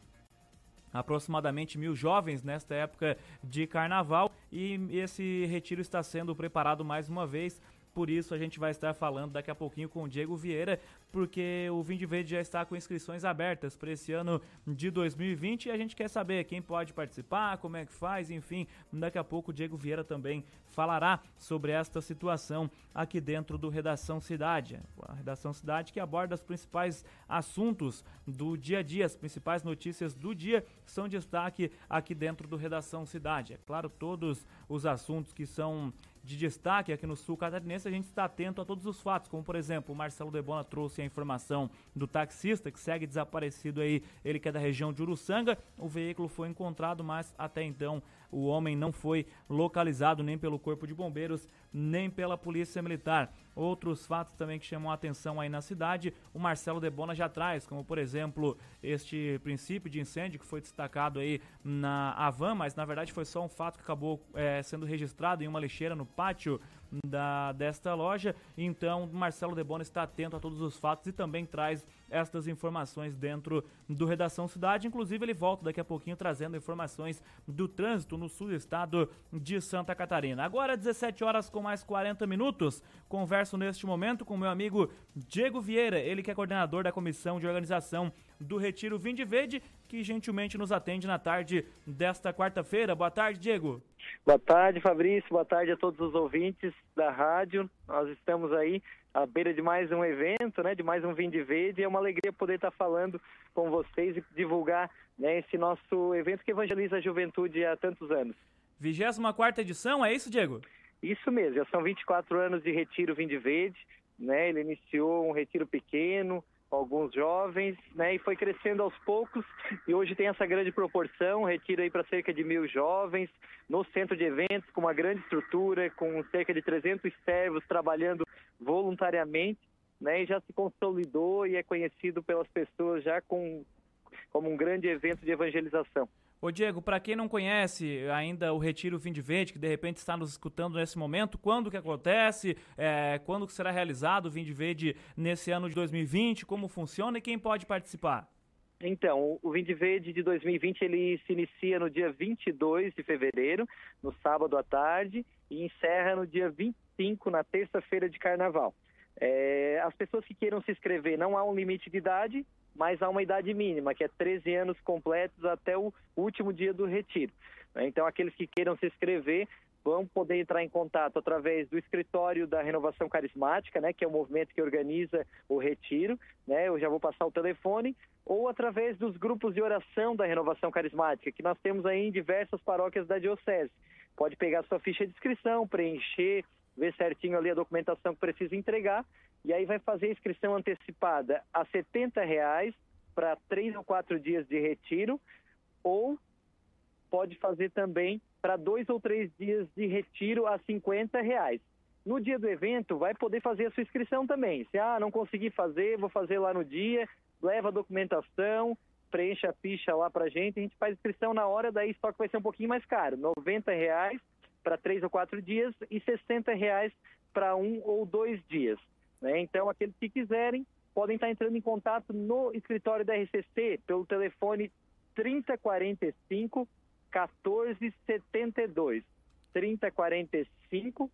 aproximadamente mil jovens nesta época de carnaval. E esse retiro está sendo preparado mais uma vez por isso a gente vai estar falando daqui a pouquinho com o Diego Vieira, porque o Vinde Verde já está com inscrições abertas para esse ano de 2020 e a gente quer saber quem pode participar, como é que faz, enfim. Daqui a pouco o Diego Vieira também falará sobre esta situação aqui dentro do Redação Cidade. A Redação Cidade que aborda os principais assuntos do dia a dia, as principais notícias do dia são destaque aqui dentro do Redação Cidade. É claro, todos os assuntos que são de destaque aqui no sul catarinense, a gente está atento a todos os fatos, como por exemplo, o Marcelo Debona trouxe a informação do taxista que segue desaparecido aí, ele que é da região de Uruçanga. O veículo foi encontrado, mas até então o homem não foi localizado nem pelo Corpo de Bombeiros, nem pela Polícia Militar. Outros fatos também que chamam a atenção aí na cidade, o Marcelo Debona já traz, como por exemplo, este princípio de incêndio que foi destacado aí na Avan, mas na verdade foi só um fato que acabou é, sendo registrado em uma lixeira no pátio da, desta loja. Então, Marcelo Debona está atento a todos os fatos e também traz estas informações dentro do Redação Cidade. Inclusive, ele volta daqui a pouquinho trazendo informações do trânsito no sul do estado de Santa Catarina. Agora, 17 horas com mais 40 minutos. Converso neste momento com meu amigo Diego Vieira, ele que é coordenador da comissão de organização do Retiro Vinde Verde, que gentilmente nos atende na tarde desta quarta-feira. Boa tarde, Diego. Boa tarde, Fabrício. Boa tarde a todos os ouvintes da rádio. Nós estamos aí à beira de mais um evento, né, de mais um Vinde Verde. É uma alegria poder estar falando com vocês e divulgar né, esse nosso evento que evangeliza a juventude há tantos anos. 24 edição, é isso, Diego? Isso mesmo, já são 24 anos de Retiro Vinde Verde, né? Ele iniciou um retiro pequeno, alguns jovens, né? E foi crescendo aos poucos e hoje tem essa grande proporção, retiro aí para cerca de mil jovens, no centro de eventos, com uma grande estrutura, com cerca de 300 servos trabalhando voluntariamente, né? E já se consolidou e é conhecido pelas pessoas já com, como um grande evento de evangelização. Ô Diego, para quem não conhece ainda o Retiro Fim de Verde, que de repente está nos escutando nesse momento, quando que acontece, é, quando que será realizado o Fim de Verde nesse ano de 2020, como funciona e quem pode participar? Então, o Vinde Verde de 2020 ele se inicia no dia 22 de fevereiro, no sábado à tarde, e encerra no dia 25, na terça-feira de carnaval. É, as pessoas que queiram se inscrever, não há um limite de idade, mas há uma idade mínima, que é 13 anos completos até o último dia do retiro. Né? Então, aqueles que queiram se inscrever vão poder entrar em contato através do escritório da Renovação Carismática, né, que é o movimento que organiza o retiro, né, eu já vou passar o telefone, ou através dos grupos de oração da Renovação Carismática, que nós temos aí em diversas paróquias da Diocese. Pode pegar sua ficha de inscrição, preencher, ver certinho ali a documentação que precisa entregar e aí vai fazer a inscrição antecipada a 70 reais para três ou quatro dias de retiro ou pode fazer também para dois ou três dias de retiro a 50 reais. No dia do evento, vai poder fazer a sua inscrição também. Se ah, não conseguir fazer, vou fazer lá no dia, leva a documentação, preencha a ficha lá para gente, a gente faz inscrição na hora, daí só que vai ser um pouquinho mais caro, 90 reais para três ou quatro dias e 60 reais para um ou dois dias. Né? Então, aqueles que quiserem podem estar entrando em contato no escritório da RCC pelo telefone 3045 1472. 3045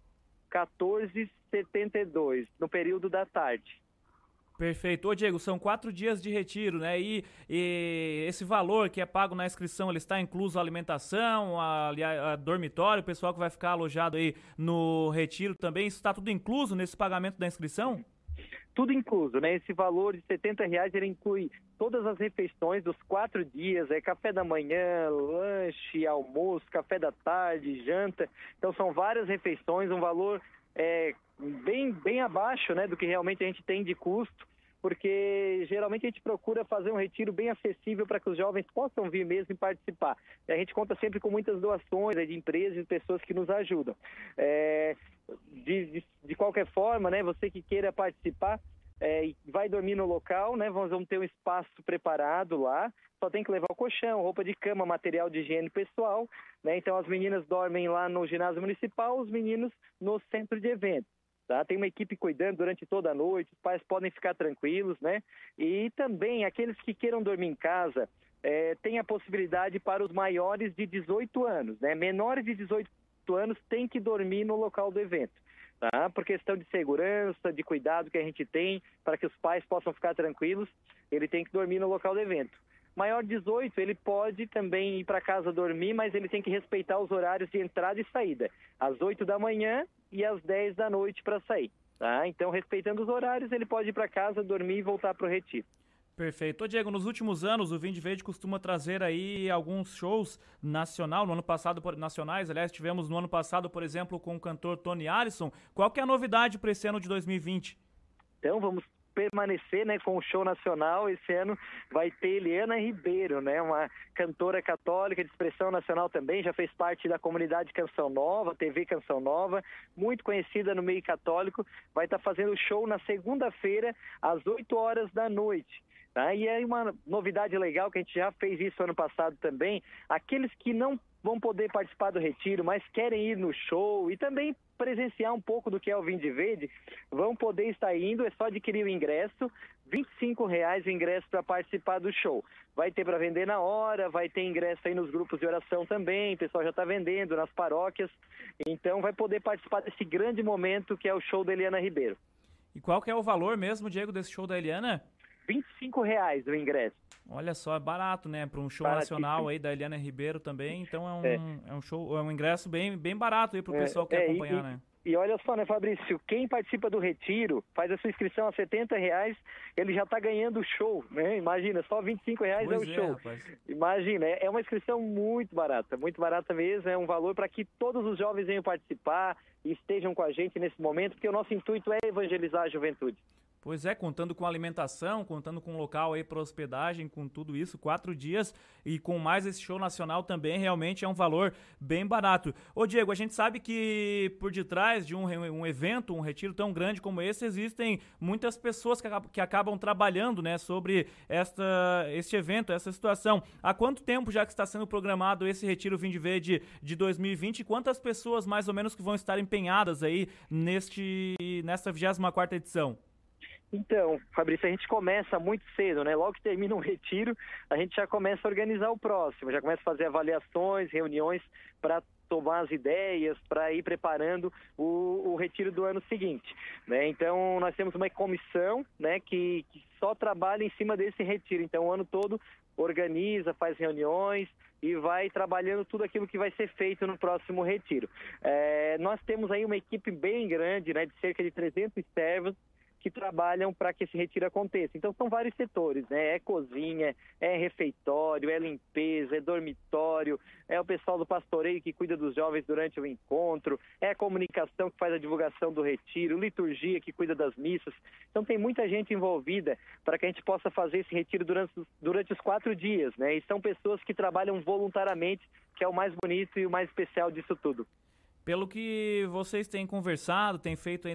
1472, no período da tarde. Perfeito. Ô Diego, são quatro dias de retiro, né? E, e, esse valor que é pago na inscrição, ele está incluso a alimentação, a, a, a, dormitório, o pessoal que vai ficar alojado aí no retiro também, isso está tudo incluso nesse pagamento da inscrição? Tudo incluso, né? Esse valor de 70 reais, ele inclui todas as refeições dos quatro dias, é café da manhã, lanche, almoço, café da tarde, janta. Então são várias refeições, um valor é, bem, bem abaixo né, do que realmente a gente tem de custo, porque geralmente a gente procura fazer um retiro bem acessível para que os jovens possam vir mesmo e participar. E a gente conta sempre com muitas doações né, de empresas e pessoas que nos ajudam. É, de, de, de, qualquer forma, né, você que queira participar, é, vai dormir no local, né? Vamos, vamos ter um espaço preparado lá. Só tem que levar o colchão, roupa de cama, material de higiene pessoal, né? Então as meninas dormem lá no ginásio municipal, os meninos no centro de eventos. Tá? Tem uma equipe cuidando durante toda a noite, os pais podem ficar tranquilos, né? E também aqueles que queiram dormir em casa, é, tem a possibilidade para os maiores de 18 anos, né? Menores de 18 anos têm que dormir no local do evento tá? por questão de segurança, de cuidado que a gente tem, para que os pais possam ficar tranquilos, ele tem que dormir no local do evento. Maior de 18, ele pode também ir para casa dormir, mas ele tem que respeitar os horários de entrada e saída, às 8 da manhã e às 10 da noite para sair. Tá? Então, respeitando os horários, ele pode ir para casa, dormir e voltar para o retiro. Perfeito. Ô Diego, nos últimos anos o Vinde Verde costuma trazer aí alguns shows nacional, no ano passado, por, nacionais, aliás, tivemos no ano passado, por exemplo, com o cantor Tony Allison. Qual que é a novidade para esse ano de 2020? Então, vamos permanecer né, com o show nacional. Esse ano vai ter Eliana Ribeiro, né, uma cantora católica de expressão nacional também, já fez parte da comunidade Canção Nova, TV Canção Nova, muito conhecida no meio católico. Vai estar tá fazendo show na segunda-feira, às 8 horas da noite. Tá? E é uma novidade legal que a gente já fez isso ano passado também. Aqueles que não vão poder participar do retiro, mas querem ir no show e também presenciar um pouco do que é o Vinde Verde, vão poder estar indo, é só adquirir o ingresso, R$ reais o ingresso para participar do show. Vai ter para vender na hora, vai ter ingresso aí nos grupos de oração também, o pessoal já está vendendo nas paróquias, então vai poder participar desse grande momento que é o show da Eliana Ribeiro. E qual que é o valor mesmo, Diego, desse show da Eliana? 25 reais o ingresso. Olha só, é barato, né? Para um show nacional aí da Eliana Ribeiro também. Então é um, é. é. um show, é um ingresso bem, bem barato aí para o é, pessoal que quer é, acompanhar, e, né? E olha só, né, Fabrício? Quem participa do retiro, faz a sua inscrição a 70 reais, ele já está ganhando o show, né? Imagina, só 25 reais Pois é o é, show. rapaz. Imagina, é é uma inscrição muito barata, muito barata mesmo, é um valor para que todos os jovens venham participar e estejam com a gente nesse momento, porque o nosso intuito é evangelizar a juventude. Pois é, contando com alimentação, contando com local aí para hospedagem, com tudo isso, quatro dias e com mais esse show nacional também, realmente é um valor bem barato. Ô Diego, a gente sabe que por detrás de um, um evento, um retiro tão grande como esse, existem muitas pessoas que, acabam- que acabam trabalhando, né, sobre esta, este evento, essa situação. Há quanto tempo já que está sendo programado esse retiro Vinde Verde de 2020 e quantas pessoas mais ou menos que vão estar empenhadas aí neste, nesta 24ª edição? Então, Fabrício, a gente começa muito cedo, né? Logo que termina um retiro, a gente já começa a organizar o próximo, já começa a fazer avaliações, reuniões para tomar as ideias, para ir preparando o, o retiro do ano seguinte, né? Então, nós temos uma comissão, né, que, que só trabalha em cima desse retiro. Então, o ano todo organiza, faz reuniões e vai trabalhando tudo aquilo que vai ser feito no próximo retiro. É, nós temos aí uma equipe bem grande, né, de cerca de 300 servos, que trabalham para que esse retiro aconteça. Então são vários setores, né? É cozinha, é refeitório, é limpeza, é dormitório, é o pessoal do pastoreio que cuida dos jovens durante o encontro, é a comunicação que faz a divulgação do retiro, liturgia que cuida das missas. Então tem muita gente envolvida para que a gente possa fazer esse retiro durante, durante os quatro dias, né? E são pessoas que trabalham voluntariamente, que é o mais bonito e o mais especial disso tudo. Pelo que vocês têm conversado, têm feito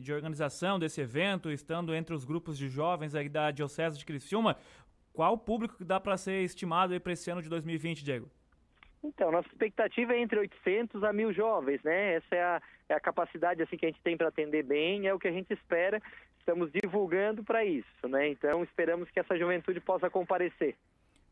de organização desse evento, estando entre os grupos de jovens aí da Diocese de Criciúma, qual o público que dá para ser estimado para esse ano de 2020, Diego? Então, nossa expectativa é entre 800 a 1.000 jovens, né? Essa é a, é a capacidade assim que a gente tem para atender bem, é o que a gente espera. Estamos divulgando para isso, né? Então, esperamos que essa juventude possa comparecer.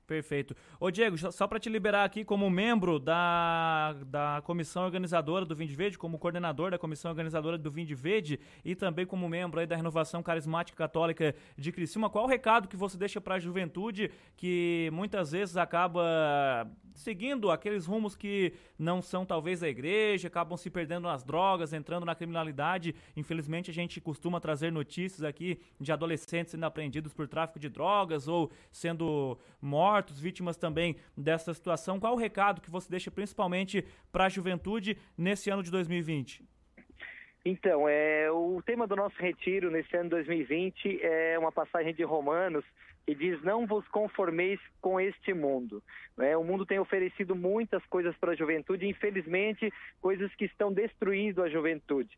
Perfeito. Ô Diego, só- para te liberar aqui como membro da, da comissão organizadora do Vinde Verde, como coordenador da comissão organizadora do Vinde Verde e também como membro aí da Renovação Carismática Católica de Criciúma, qual o recado que você deixa para a juventude que muitas vezes acaba seguindo aqueles rumos que não são talvez a igreja, acabam se perdendo nas drogas, entrando na criminalidade. Infelizmente a gente costuma trazer notícias aqui de adolescentes sendo apreendidos por tráfico de drogas ou sendo mortos, vítimas também dessa situação. Qual o recado que você deixa principalmente para a juventude nesse ano de 2020? Então, é, o tema do nosso retiro nesse ano 2020 é uma passagem de Romanos que diz: Não vos conformeis com este mundo. né? O mundo tem oferecido muitas coisas para a juventude, infelizmente, coisas que estão destruindo a juventude.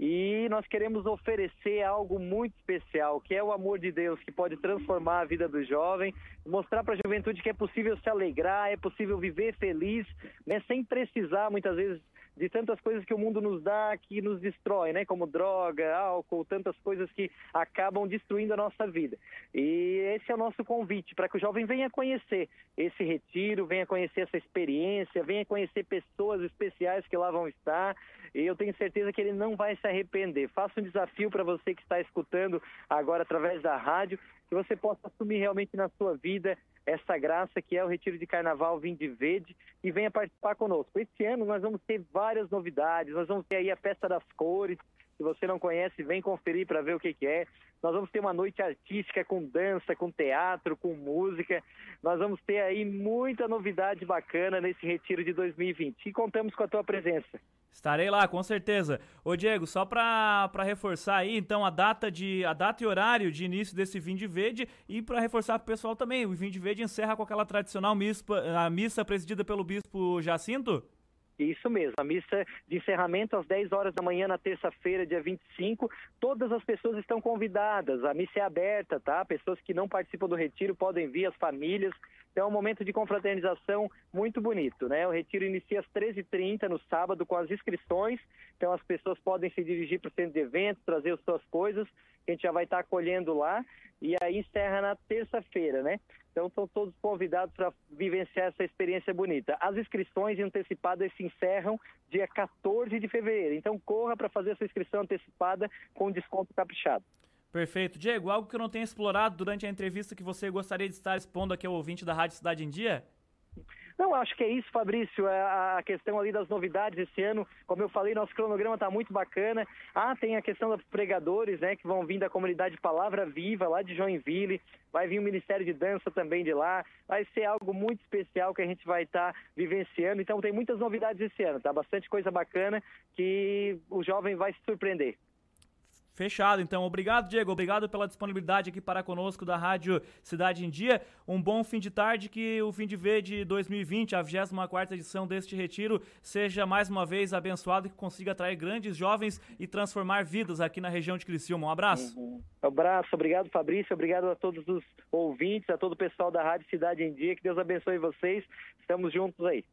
E nós queremos oferecer algo muito especial, que é o amor de Deus, que pode transformar a vida do jovem, mostrar para a juventude que é possível se alegrar, é possível viver feliz, né? sem precisar, muitas vezes, de tantas coisas que o mundo nos dá que nos destrói, né? Como droga, álcool, tantas coisas que acabam destruindo a nossa vida. E esse é o nosso convite para que o jovem venha conhecer esse retiro, venha conhecer essa experiência, venha conhecer pessoas especiais que lá vão estar. E eu tenho certeza que ele não vai se arrepender. Faço um desafio para você que está escutando agora através da rádio, que você possa assumir realmente na sua vida essa graça que é o Retiro de Carnaval Vinde Verde e venha participar conosco. Este ano nós vamos ter várias novidades, nós vamos ter aí a Festa das Cores, se você não conhece, vem conferir para ver o que, que é. Nós vamos ter uma noite artística com dança, com teatro, com música. Nós vamos ter aí muita novidade bacana nesse retiro de 2020 e contamos com a tua presença. Estarei lá, com certeza. Ô Diego, só para reforçar aí, então, a data, de, a data e horário de início desse Vinde Verde e para reforçar pro pessoal também, o Vinde Verde encerra com aquela tradicional missa, a missa presidida pelo Bispo Jacinto? Isso mesmo, a missa de encerramento às 10 horas da manhã na terça-feira, dia 25. Todas as pessoas estão convidadas, a missa é aberta, tá? Pessoas que não participam do retiro podem vir, as famílias. Então é um momento de confraternização muito bonito, né? O retiro inicia às 13h30 no sábado com as inscrições. Então as pessoas podem se dirigir para o centro de eventos, trazer as suas coisas, que a gente já vai estar acolhendo lá. E aí encerra na terça-feira, né? Então estão todos convidados para vivenciar essa experiência bonita. As inscrições antecipadas se encerram dia 14 de fevereiro. Então corra para fazer a sua inscrição antecipada com desconto caprichado. Perfeito. Diego, algo que eu não tenha explorado durante a entrevista que você gostaria de estar expondo aqui ao ouvinte da Rádio Cidade em Dia? Não, acho que é isso, Fabrício. É a questão ali das novidades esse ano. Como eu falei, nosso cronograma está muito bacana. Ah, tem a questão dos pregadores, né, que vão vir da comunidade Palavra Viva, lá de Joinville. Vai vir o Ministério de Dança também de lá. Vai ser algo muito especial que a gente vai estar tá vivenciando. Então, tem muitas novidades esse ano, tá? Bastante coisa bacana que o jovem vai se surpreender. Fechado, então. Obrigado, Diego. Obrigado pela disponibilidade aqui para conosco da Rádio Cidade em Dia. Um bom fim de tarde, que o fim de V de 2020, a 24 edição deste retiro, seja mais uma vez abençoado e que consiga atrair grandes jovens e transformar vidas aqui na região de Criciúma. Um abraço. Uhum. Um abraço, obrigado, Fabrício. Obrigado a todos os ouvintes, a todo o pessoal da Rádio Cidade em Dia. Que Deus abençoe vocês. Estamos juntos aí.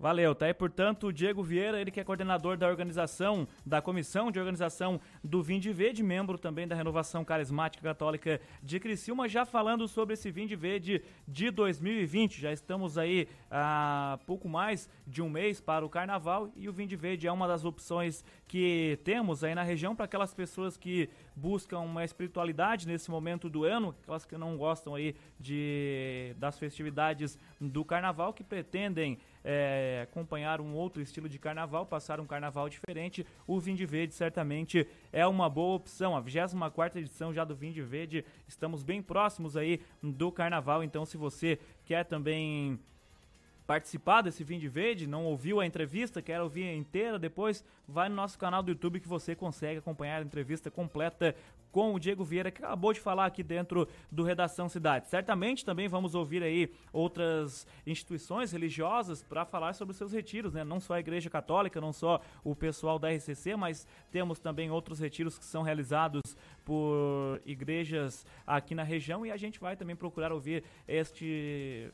Valeu, tá aí, portanto, o Diego Vieira, ele que é coordenador da organização, da comissão de organização do Vinde Verde, membro também da Renovação Carismática Católica de Criciúma, já falando sobre esse Vinde Verde de 2020. Já estamos aí há pouco mais de um mês para o Carnaval e o Vinde Verde é uma das opções que temos aí na região para aquelas pessoas que buscam uma espiritualidade nesse momento do ano, aquelas que não gostam aí de das festividades do Carnaval, que pretendem é, acompanhar um outro estilo de carnaval, passar um carnaval diferente, o Vinde Verde certamente é uma boa opção. A 24 edição já do Vinde Verde, estamos bem próximos aí do carnaval, então se você quer também participar desse Vinde Verde, não ouviu a entrevista, quer ouvir inteira depois, vai no nosso canal do YouTube que você consegue acompanhar a entrevista completa com o Diego Vieira, que acabou de falar aqui dentro do Redação Cidade. Certamente também vamos ouvir aí outras instituições religiosas para falar sobre seus retiros, né? Não só a Igreja Católica, não só o pessoal da RCC, mas temos também outros retiros que são realizados por igrejas aqui na região e a gente vai também procurar ouvir este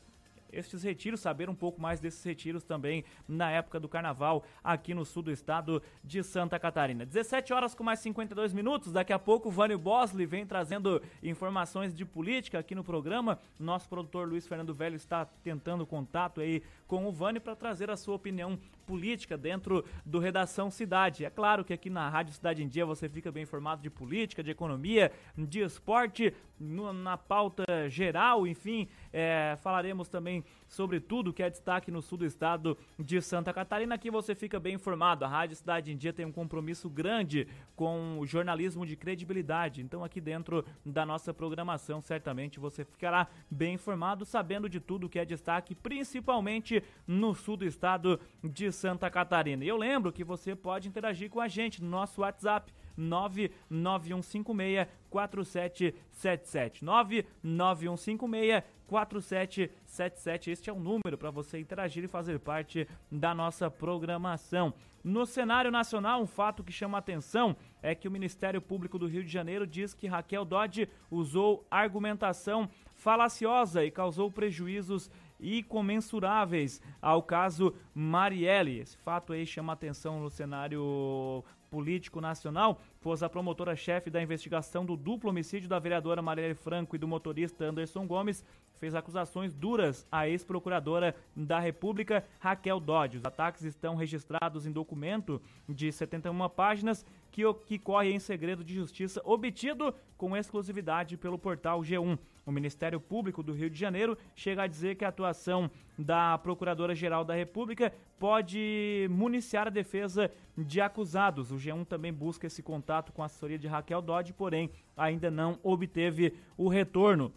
estes retiros, saber um pouco mais desses retiros também na época do carnaval aqui no sul do estado de Santa Catarina. 17 horas com mais 52 minutos. Daqui a pouco o Vânio Bosley vem trazendo informações de política aqui no programa. Nosso produtor Luiz Fernando Velho está tentando contato aí com o Vânio para trazer a sua opinião política dentro do Redação Cidade. É claro que aqui na Rádio Cidade em Dia você fica bem informado de política, de economia, de esporte, no, na pauta geral, enfim, é, falaremos também sobre tudo que é destaque no sul do estado de Santa Catarina. Aqui você fica bem informado. A Rádio Cidade em Dia tem um compromisso grande com o jornalismo de credibilidade. Então, aqui dentro da nossa programação, certamente você ficará bem informado, sabendo de tudo que é destaque, principalmente no sul do estado de Santa Catarina. E eu lembro que você pode interagir com a gente no nosso WhatsApp 99156 4777. 99156 4777. Este é o número para você interagir e fazer parte da nossa programação. No cenário nacional, um fato que chama atenção é que o Ministério Público do Rio de Janeiro diz que Raquel Dodge usou argumentação falaciosa e causou prejuízos incomensuráveis ao caso Marielle. Esse fato aí chama atenção no cenário político nacional, pois a promotora-chefe da investigação do duplo homicídio da vereadora Marielle Franco e do motorista Anderson Gomes fez acusações duras à ex-procuradora da República, Raquel Dodge. Os ataques estão registrados em documento de 71 páginas que, que corre em segredo de justiça obtido com exclusividade pelo portal G1. O Ministério Público do Rio de Janeiro chega a dizer que a atuação da Procuradora-Geral da República pode municiar a defesa de acusados. O G1 também busca esse contato com a assessoria de Raquel Dodge, porém ainda não obteve o retorno.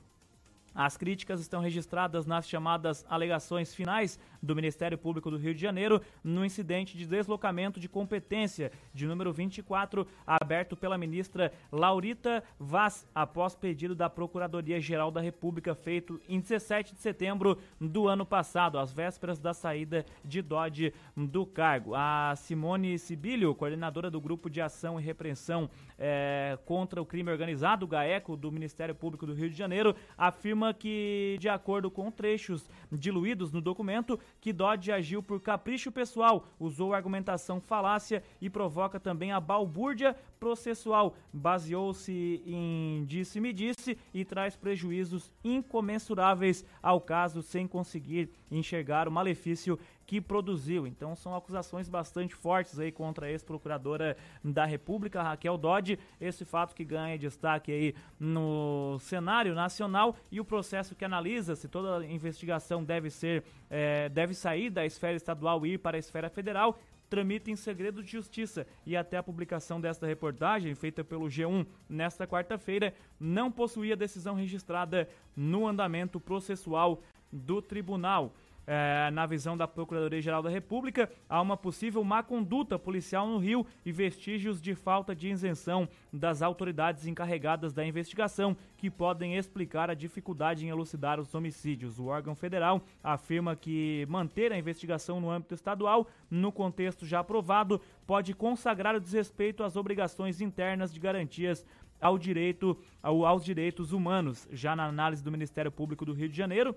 As críticas estão registradas nas chamadas alegações finais do Ministério Público do Rio de Janeiro no incidente de deslocamento de competência de número 24, aberto pela ministra Laurita Vaz, após pedido da Procuradoria-Geral da República, feito em 17 de setembro do ano passado, às vésperas da saída de Dodge do cargo. A Simone Sibilio, coordenadora do Grupo de Ação e Repreensão é, contra o Crime Organizado, GAECO, do Ministério Público do Rio de Janeiro, afirma que, de acordo com trechos diluídos no documento, que Dodge agiu por capricho pessoal, usou argumentação falácia e provoca também a balbúrdia processual. Baseou-se em disse-me-disse e traz prejuízos incomensuráveis ao caso sem conseguir enxergar o malefício que produziu. Então são acusações bastante fortes aí contra a ex-procuradora da República, Raquel Dodge. Esse fato que ganha destaque aí no cenário nacional e o processo que analisa se toda investigação deve ser, é, deve sair da esfera estadual e ir para a esfera federal tramita em segredo de justiça e até a publicação desta reportagem, feita pelo G1 nesta quarta-feira, não possuía decisão registrada no andamento processual do tribunal é, na visão da Procuradoria-Geral da República, há uma possível má conduta policial no Rio e vestígios de falta de isenção das autoridades encarregadas da investigação que podem explicar a dificuldade em elucidar os homicídios. O órgão federal afirma que manter a investigação no âmbito estadual, no contexto já aprovado, pode consagrar o desrespeito às obrigações internas de garantias ao direito, ao, aos direitos humanos. Já na análise do Ministério Público do Rio de Janeiro,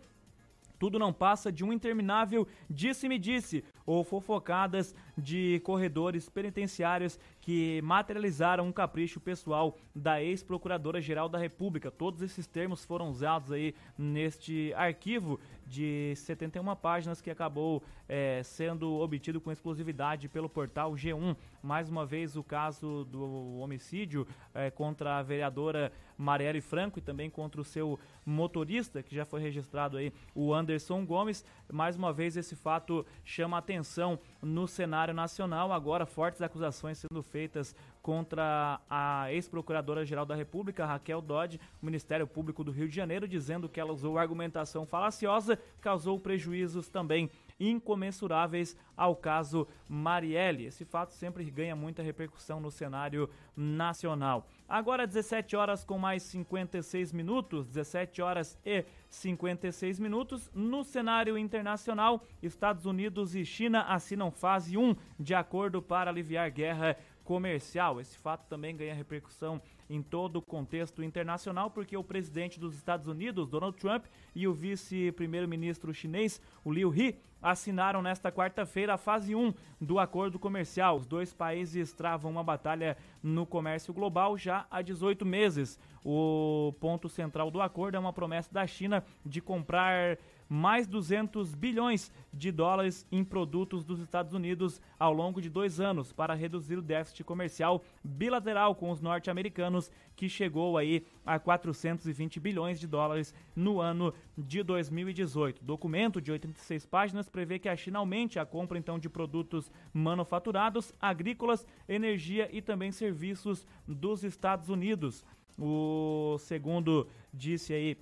tudo não passa de um interminável disse-me-disse ou fofocadas de corredores penitenciários que materializaram um capricho pessoal da ex-procuradora-geral da República. Todos esses termos foram usados aí neste arquivo de 71 páginas que acabou é, sendo obtido com exclusividade pelo portal G1. Mais uma vez o caso do homicídio é, contra a vereadora Marielle Franco e também contra o seu motorista, que já foi registrado aí, o Anderson Gomes. Mais uma vez esse fato chama atenção no cenário nacional. Agora fortes acusações sendo feitas contra a ex-procuradora-geral da República, Raquel Dodge, o Ministério Público do Rio de Janeiro, dizendo que ela usou argumentação falaciosa, causou prejuízos também incomensuráveis ao caso Marielle. Esse fato sempre ganha muita repercussão no cenário nacional. Agora 17 horas com mais 56 minutos, 17 horas e 56 minutos. No cenário internacional, Estados Unidos e China assinam fase 1 de acordo para aliviar guerra comercial. Esse fato também ganha repercussão em todo o contexto internacional, porque o presidente dos Estados Unidos, Donald Trump, e o vice-primeiro-ministro chinês, o Liu He, assinaram nesta quarta-feira a fase 1 do acordo comercial. Os dois países travam uma batalha no comércio global já há 18 meses. O ponto central do acordo é uma promessa da China de comprar mais 200 bilhões de dólares em produtos dos Estados Unidos ao longo de dois anos para reduzir o déficit comercial bilateral com os norte-americanos, que chegou aí a 420 bilhões de dólares no ano de 2018. O documento de 86 páginas prevê que a China aumente a compra então de produtos manufaturados, agrícolas, energia e também serviços dos Estados Unidos. O segundo disse aí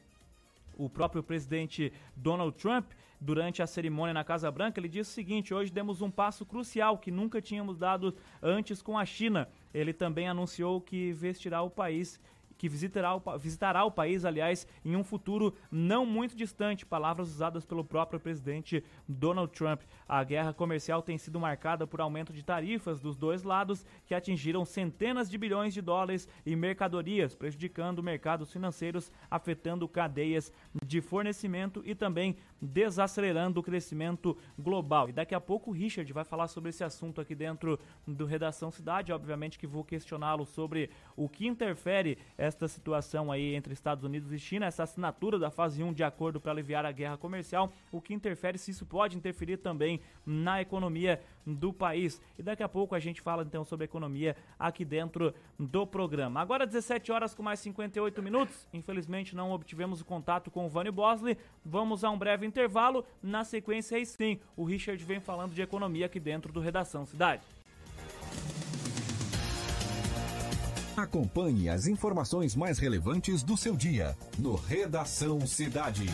o próprio presidente Donald Trump, durante a cerimônia na Casa Branca, ele disse o seguinte: hoje demos um passo crucial que nunca tínhamos dado antes com a China. Ele também anunciou que vestirá o país que visitará o, visitará o país, aliás, em um futuro não muito distante. Palavras usadas pelo próprio presidente Donald Trump. A guerra comercial tem sido marcada por aumento de tarifas dos dois lados, que atingiram centenas de bilhões de dólares em mercadorias, prejudicando mercados financeiros, afetando cadeias de fornecimento e também desacelerando o crescimento global. E daqui a pouco o Richard vai falar sobre esse assunto aqui dentro do Redação Cidade. Obviamente que vou questioná-lo sobre o que interfere esta situação aí entre Estados Unidos e China, essa assinatura da fase 1 de acordo para aliviar a guerra comercial, o que interfere se isso pode interferir também na economia do país. E daqui a pouco a gente fala então sobre economia aqui dentro do programa. Agora 17 horas com mais 58 minutos. Infelizmente não obtivemos o contato com o Vânio Bosley. Vamos a um breve intervalo. Na sequência aí sim, o Richard vem falando de economia aqui dentro do Redação Cidade. Acompanhe as informações mais relevantes do seu dia no Redação Cidade.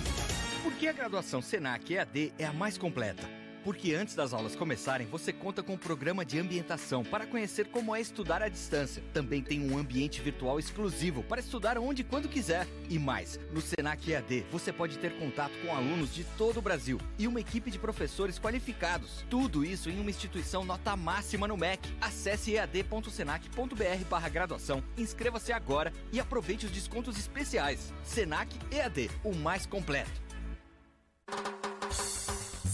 Por que a graduação Senac EAD é a mais completa? Porque antes das aulas começarem, você conta com um programa de ambientação para conhecer como é estudar à distância. Também tem um ambiente virtual exclusivo para estudar onde e quando quiser. E mais, no Senac EAD você pode ter contato com alunos de todo o Brasil e uma equipe de professores qualificados. Tudo isso em uma instituição nota máxima no MEC. Acesse ead.senac.br graduação, inscreva-se agora e aproveite os descontos especiais. Senac EAD, o mais completo.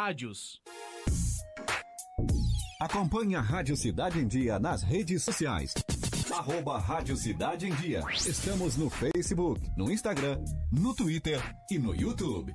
Rádios. Acompanhe a Rádio Cidade em Dia nas redes sociais. Arroba Rádio Cidade em Dia. Estamos no Facebook, no Instagram, no Twitter e no YouTube.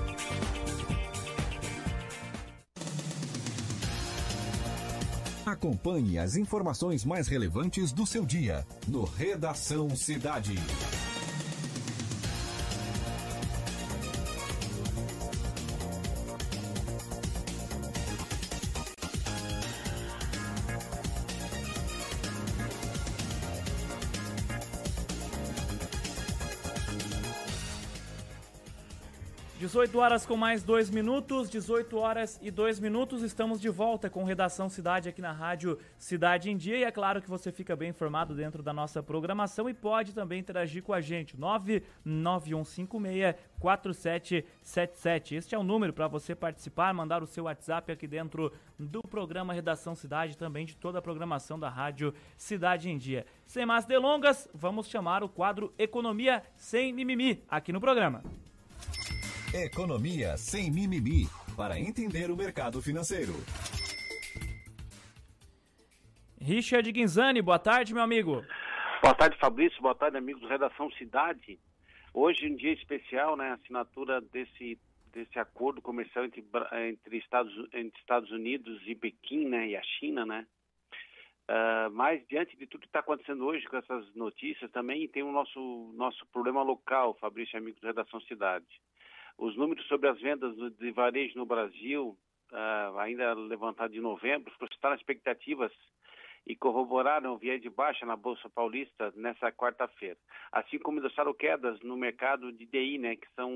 Acompanhe as informações mais relevantes do seu dia no Redação Cidade. Dezoito horas com mais dois minutos, 18 horas e dois minutos, estamos de volta com Redação Cidade aqui na Rádio Cidade em Dia e é claro que você fica bem informado dentro da nossa programação e pode também interagir com a gente, 991564777. Este é o número para você participar, mandar o seu WhatsApp aqui dentro do programa Redação Cidade, também de toda a programação da Rádio Cidade em Dia. Sem mais delongas, vamos chamar o quadro Economia Sem Mimimi aqui no programa. Economia sem mimimi para entender o mercado financeiro. Richard Guinzani, boa tarde, meu amigo. Boa tarde, Fabrício. Boa tarde, amigos do Redação Cidade. Hoje um dia especial, né? A assinatura desse, desse acordo comercial entre, entre, Estados, entre Estados Unidos e Pequim, né? E a China, né? Ah, mas diante de tudo que está acontecendo hoje com essas notícias, também tem o nosso, nosso problema local, Fabrício, amigos do Redação Cidade. Os números sobre as vendas de varejo no Brasil, ah, ainda levantado de novembro, frustraram expectativas e corroboraram o viés de baixa na Bolsa Paulista nessa quarta-feira. Assim como indeçaram quedas no mercado de DI, né, que são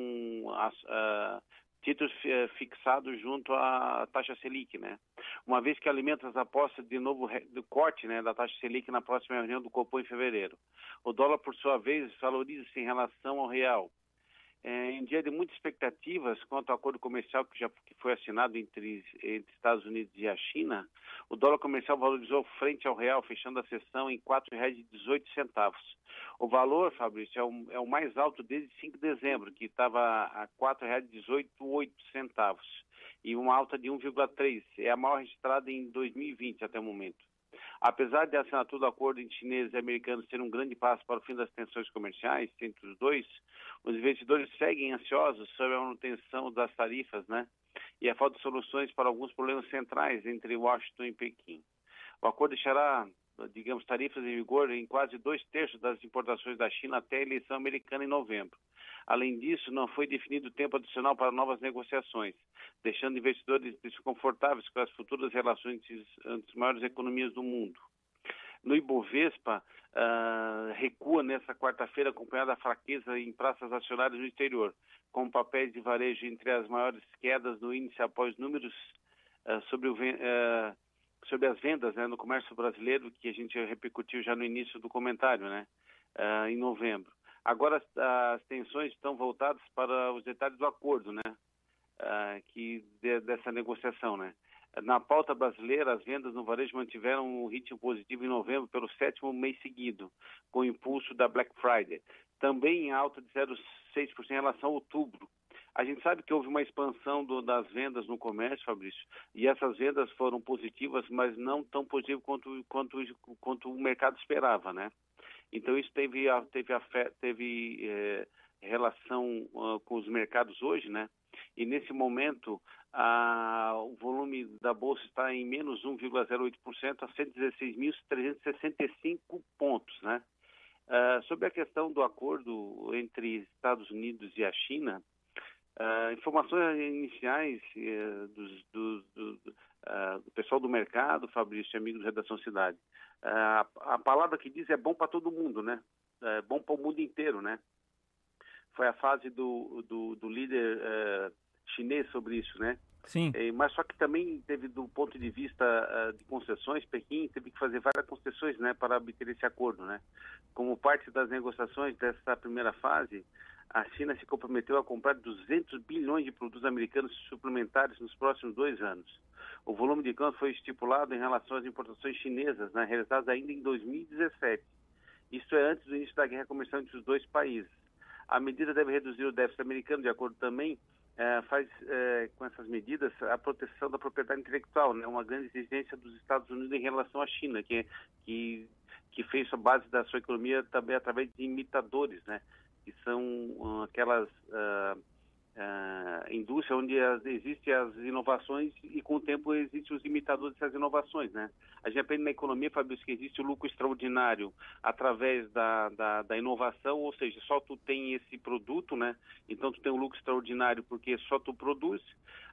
as, ah, títulos fi- fixados junto à taxa Selic, né? Uma vez que alimenta as apostas de novo do corte, né, da taxa Selic na próxima reunião do Copom em fevereiro. O dólar, por sua vez, valoriza-se em relação ao real. É, em dia de muitas expectativas quanto ao acordo comercial que já que foi assinado entre, entre Estados Unidos e a China, o dólar comercial valorizou frente ao real, fechando a sessão em R$ 4,18. O valor, Fabrício, é o, é o mais alto desde 5 de dezembro, que estava a R$ 4,188 e uma alta de 1,3. É a maior registrada em 2020 até o momento. Apesar de a assinatura do acordo entre chineses e americanos ser um grande passo para o fim das tensões comerciais entre os dois, os investidores seguem ansiosos sobre a manutenção das tarifas, né? E a falta de soluções para alguns problemas centrais entre Washington e Pequim. O acordo deixará, digamos, tarifas em vigor em quase dois terços das importações da China até a eleição americana em novembro. Além disso, não foi definido tempo adicional para novas negociações, deixando investidores desconfortáveis com as futuras relações entre, as maiores economias do mundo. no Ibovespa uh, recua nessa quarta-feira, acompanhada da fraqueza em praças acionárias no exterior, com papéis de varejo entre as maiores quedas no índice após números uh, sobre, o, uh, sobre as vendas né, no comércio brasileiro, que a gente repercutiu já no início do comentário, né, em novembro. Agora as, tensões estão voltadas para os detalhes do acordo, né, que de, dessa negociação, né. Na pauta brasileira, as vendas no varejo mantiveram um ritmo positivo em novembro pelo sétimo mês seguido, com o impulso da Black Friday. Também em alta de 0,6% em relação a outubro. A gente sabe que houve uma expansão do, das vendas no comércio, Fabrício, e essas vendas foram positivas, mas não tão positivas quanto, quanto, quanto o mercado esperava, né? Então isso teve, teve, teve é, relação uh, com os mercados hoje, né? E nesse momento ah, o volume da bolsa está em menos 1,08% a 116.365 pontos, né? Ah, sobre a questão do acordo entre Estados Unidos e a China, ah, informações iniciais eh, dos, do, do, do, pessoal do mercado, Fabrício, amigos da Redação Cidade, ah, a palavra que diz é bom para todo mundo, né? É bom para o mundo inteiro, né? Foi a fase do, do, do líder eh, chinês sobre isso, né? Sim. É, mas só que também teve, do ponto de vista uh, de concessões, Pequim teve que fazer várias concessões, né, para obter esse acordo, né? Como parte das negociações dessa primeira fase, a China se comprometeu a comprar 200 bilhões de produtos americanos suplementares nos próximos dois anos. O volume de câmbio foi estipulado em relação às importações chinesas, né, realizadas ainda em 2017. Isso é antes do início da guerra comercial entre os dois países. A medida deve reduzir o déficit americano, de acordo também é, faz é, com essas medidas a proteção da propriedade intelectual, né? uma grande exigência dos Estados Unidos em relação à China, que, que, que fez a base da sua economia também através de imitadores, né? Que são uh, aquelas uh, uh, indústria onde as, existem as inovações e com o tempo existem os imitadores dessas inovações, né? A gente aprende na economia, Fabrício, que existe o lucro extraordinário através da, da, da, inovação, ou seja, só tu tem esse produto, né? Então tu tem o lucro extraordinário porque só tu produz,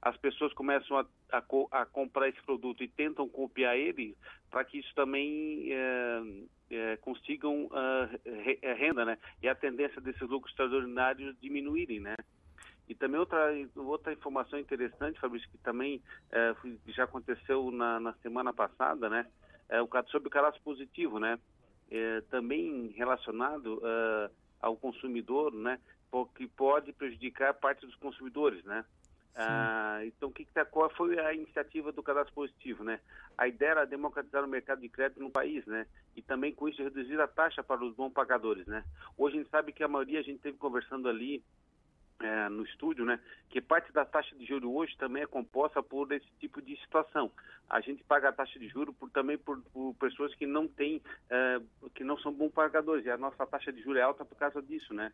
as pessoas começam a, a, a comprar esse produto e tentam copiar ele para que isso também é, consigam uh, renda, né? E a tendência desses lucros extraordinários diminuírem, né? E também outra, outra informação interessante, Fabrício, que também é, já aconteceu na, na, semana passada, né? É o sobre o cadastro positivo, né? É, também relacionado uh, ao consumidor, né? Que pode prejudicar parte dos consumidores, né? Ah, então, que que tá, qual foi a iniciativa do cadastro positivo, né? A ideia era democratizar o mercado de crédito no país, né? E também com isso reduzir a taxa para os bons pagadores, né? Hoje a gente sabe que a maioria a gente teve conversando ali é, no estúdio, né, que parte da taxa de juro hoje também é composta por esse tipo de situação. A gente paga a taxa de juro por, também por, por pessoas que não têm, é, que não são bons pagadores. E a nossa taxa de juro é alta por causa disso, né?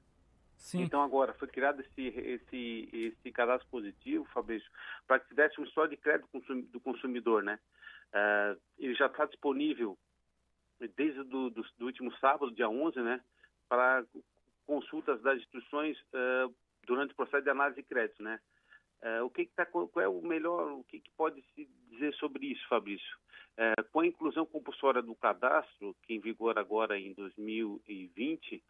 Sim. Então agora foi criado esse esse esse cadastro positivo, Fabrício, para que se desse um histórico de crédito do consumidor, né? É, ele já está disponível desde do, do, do, último sábado, dia 11, né? Para consultas das instituições uh, durante o processo de análise de crédito, né? É, o que, que tá, qual é o melhor, o que, que pode se dizer sobre isso, Fabrício? É, com a inclusão compulsória do cadastro, que em vigor agora em 2020,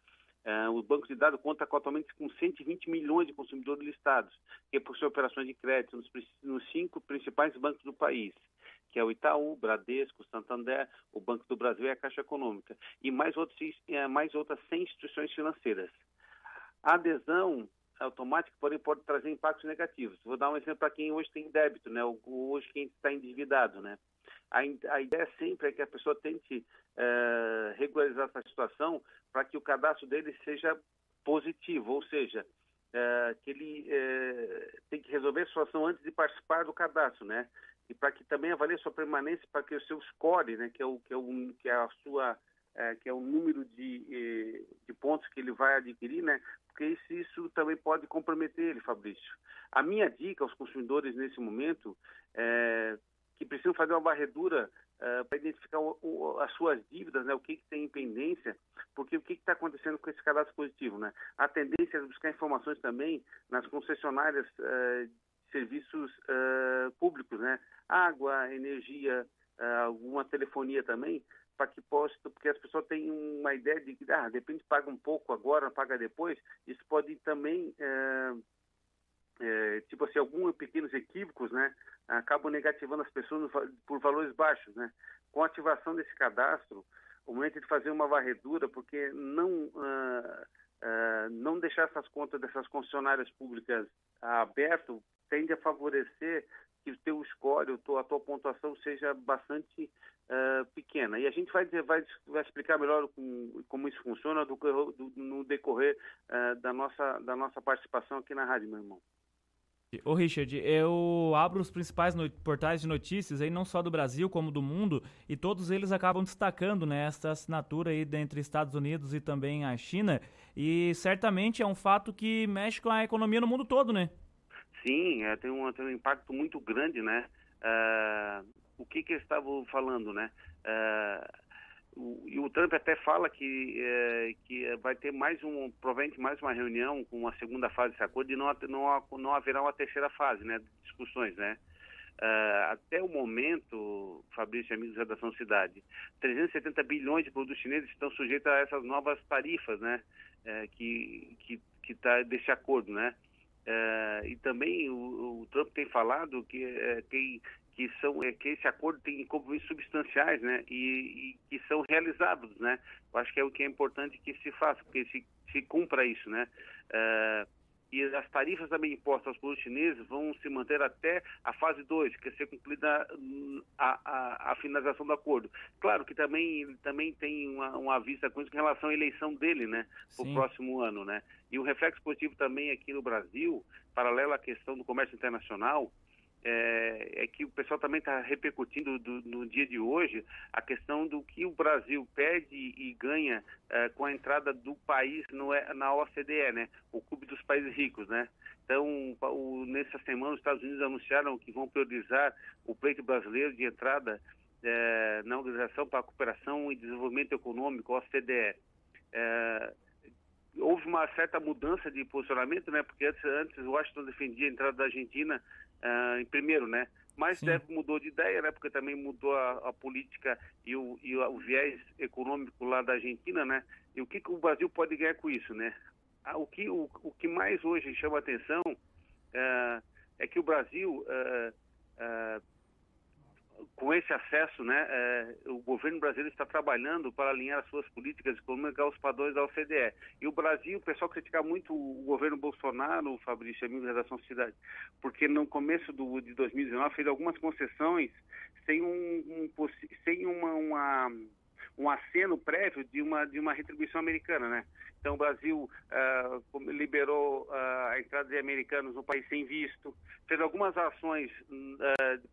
é, o banco de dados conta atualmente com 120 milhões de consumidores listados, que possuem operações de crédito nos, nos cinco principais bancos do país, que é o Itaú, Bradesco, Santander, o Banco do Brasil e a Caixa Econômica, e mais, outros, é, mais outras 100 instituições financeiras. A adesão automática, porém pode trazer impactos negativos. Vou dar um exemplo para quem hoje tem débito, né? Hoje quem está endividado, né? A, a, ideia sempre é que a pessoa tente é, regularizar essa situação para que o cadastro dele seja positivo, ou seja, é, que ele é, tem que resolver a situação antes de participar do cadastro, né? E para que também avalie sua permanência, para que o seu score, né, que é o que é, o, que é a sua é, que é o número de, de pontos que ele vai adquirir, né? Porque isso, isso também pode comprometer ele, Fabrício. A minha dica aos consumidores nesse momento é que precisam fazer uma varredura é, para identificar o, o, as suas dívidas, né? O que, que tem em pendência, porque o que está acontecendo com esse cadastro positivo, né? A tendência é buscar informações também nas concessionárias é, de serviços é, públicos, né? Água, energia, alguma telefonia também, para que possa, porque as pessoas têm uma ideia de que, ah, de repente paga um pouco agora, paga depois, isso pode também, é, é, tipo assim, alguns pequenos equívocos, né, acabam negativando as pessoas por valores baixos, né. Com a ativação desse cadastro, o momento de fazer uma varredura, porque não, ah, ah, não deixar essas contas dessas concessionárias públicas abertas tende a favorecer que o teu score, a tua pontuação seja bastante uh, pequena. E a gente vai, dizer, vai, vai explicar melhor com, como isso funciona do, do, no decorrer uh, da, nossa, da nossa participação aqui na rádio, meu irmão. Ô Richard, eu abro os principais portais de notícias aí não só do Brasil como do mundo e todos eles acabam destacando né, essa assinatura aí entre Estados Unidos e também a China e certamente é um fato que mexe com a economia no mundo todo, né? Sim, é, tem, um, tem um impacto muito grande, né? Uh, o que que eles estavam falando, né? Uh, o, e o Trump até fala que, é, que vai ter mais um, provavelmente mais uma reunião com uma segunda fase desse acordo e não, não, não haverá uma terceira fase, né? Discussões, né? Uh, até o momento, Fabrício e amigos da Redação Cidade, 370 bilhões de produtos chineses estão sujeitos a essas novas tarifas, né? Uh, que que que está desse acordo, né? Uh, e também o, o, Trump tem falado que uh, quem que são é, que esse acordo tem compromissos substanciais, né, e, e, que são realizados, né. Eu acho que é o que é importante que se faça, porque se, se cumpra isso, né. Uh, e as tarifas também impostas aos produtos chineses vão se manter até a fase 2, que é ser cumprida a, a, a, finalização do acordo. Claro que também, também tem uma, uma vista com isso em relação à eleição dele, né, para o próximo ano, né. E um reflexo positivo também aqui no Brasil, paralelo à questão do comércio internacional, é, é, que o pessoal também está repercutindo do, no dia de hoje a questão do que o Brasil pede e ganha é, com a entrada do país no, na OCDE, né? O Clube dos Países Ricos, né? Então, o, nessa semana, os Estados Unidos anunciaram que vão priorizar o pleito brasileiro de entrada é, na Organização para a Cooperação e Desenvolvimento Econômico, OCDE. É, houve uma certa mudança de posicionamento, né? Porque antes, antes Washington defendia a entrada da Argentina uh, em primeiro, né? Mas deve mudou de ideia, né? Porque também mudou a, a política e o, e o, viés econômico lá da Argentina, né? E o que, que o Brasil pode ganhar com isso, né? Ah, o, que, o, o que mais hoje chama atenção uh, é que o Brasil uh, com esse acesso, né, é, o governo brasileiro está trabalhando para alinhar as suas políticas econômicas aos padrões da OCDE. E o Brasil, o pessoal critica muito o governo Bolsonaro, Fabrício, amigo da Redação Cidade, porque no começo do, de 2019 fez algumas concessões sem, um, um sem uma, uma um aceno prévio de uma, de uma retribuição americana, né? Então, o Brasil uh, liberou uh, a entrada de americanos no país sem visto, fez algumas ações uh,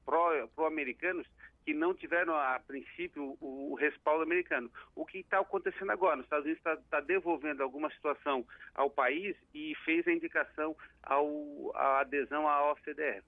pró-americanos pró que não tiveram, a princípio, o, o respaldo americano. O que está acontecendo agora? Os Estados Unidos está tá devolvendo alguma situação ao país e fez a indicação ao, à adesão à OCDE.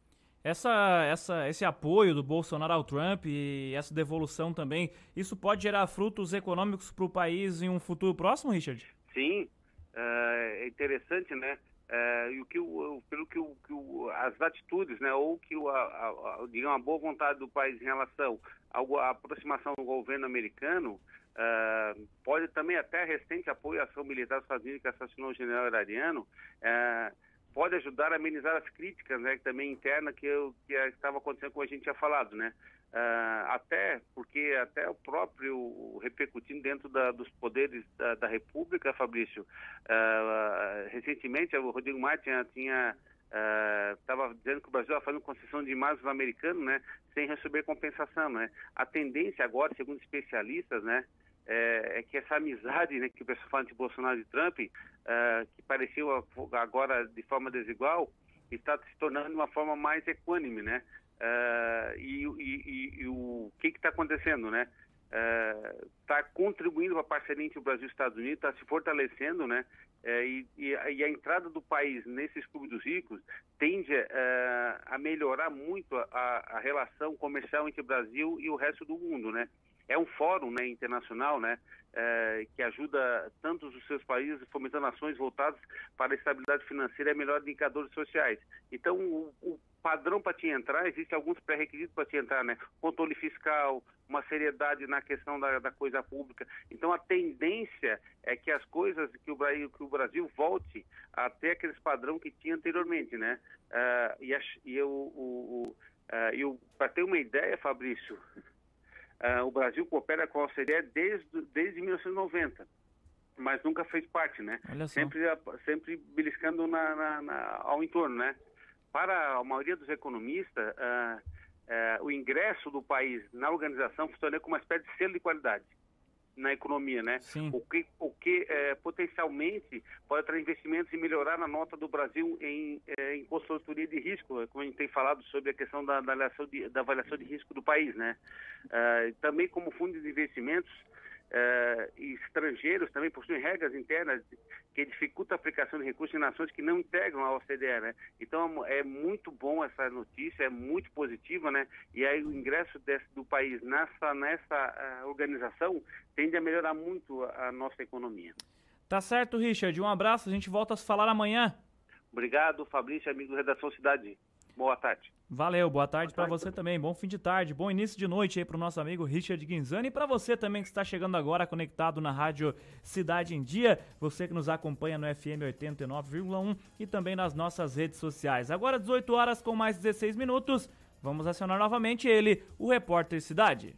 Essa, essa, esse apoio do Bolsonaro ao Trump e essa devolução também, isso pode gerar frutos econômicos para o país em um futuro próximo, Richard? Sim, é interessante, né? É, e o que o, pelo que, o, que o, as atitudes, né, ou que o, a, a, digamos, a boa vontade do país em relação à aproximação do governo americano, é, pode também até recente apoio à ação militar Unidos que assassinou o general iraniano, é, pode ajudar a amenizar as críticas, né, também interna que, eu, que estava acontecendo como a gente tinha falado, né? Uh, até porque até o próprio repercutindo dentro da, dos poderes da, da República, Fabrício, uh, recentemente o Rodrigo Martin tinha estava uh, dizendo que o Brasil estava fazendo concessão de imagens americanos, né, sem receber compensação, né? A tendência agora, segundo especialistas, né, é, é, que essa amizade né, que o pessoal fala de Bolsonaro e Trump, uh, que parecia agora de forma desigual, está se tornando uma forma mais equânime, né? Uh, e, e, e, o que está acontecendo, né? Está uh, contribuindo para a parceria entre o Brasil e os Estados Unidos, está se fortalecendo, né? E, a entrada do país nesses clubes dos ricos tende a melhorar muito a, a relação comercial entre o Brasil e o resto do mundo, né? É um fórum né, internacional né, é, que ajuda tantos os seus países fomentando ações voltadas para a estabilidade financeira e melhores indicadores sociais. Então, o, o, padrão para te entrar, existem alguns pré-requisitos para te entrar, né? Controle fiscal, uma seriedade na questão da, da, coisa pública. Então a tendência é que as coisas, que o Brasil, que o Brasil volte a ter aqueles padrão que tinha anteriormente, né? Uh, e, a, e eu, o, o uh, para ter uma ideia, Fabrício, uh, o Brasil coopera com a OCDE desde, desde 1990 mas nunca fez parte, né? Sempre, sempre beliscando na, na, na, ao entorno, né? Para a maioria dos economistas, uh, uh, o ingresso do país na organização funciona como uma espécie de selo de qualidade na economia, né? Sim. O que, o que é, potencialmente pode trazer investimentos e melhorar a nota do Brasil em, é, em consultoria de risco, como a gente tem falado sobre a questão da, da, avaliação, de, da avaliação de risco do país, né? Uh, também como fundo de investimentos, Uh, estrangeiros também possuem regras internas que dificultam a aplicação de recursos em nações que não integram a OCDE, né? Então é muito bom essa notícia, é muito positiva, né? E aí o ingresso desse, do país nessa nessa uh, organização tende a melhorar muito a, a nossa economia. Tá certo, Richard. Um abraço. A gente volta a se falar amanhã. Obrigado, Fabrício, amigo do Redação Cidade. Boa tarde. Valeu, boa tarde para você também. Bom fim de tarde, bom início de noite aí pro nosso amigo Richard Guinzani e para você também que está chegando agora conectado na Rádio Cidade em Dia, você que nos acompanha no FM 89,1 e também nas nossas redes sociais. Agora 18 horas com mais 16 minutos, vamos acionar novamente ele, o repórter Cidade.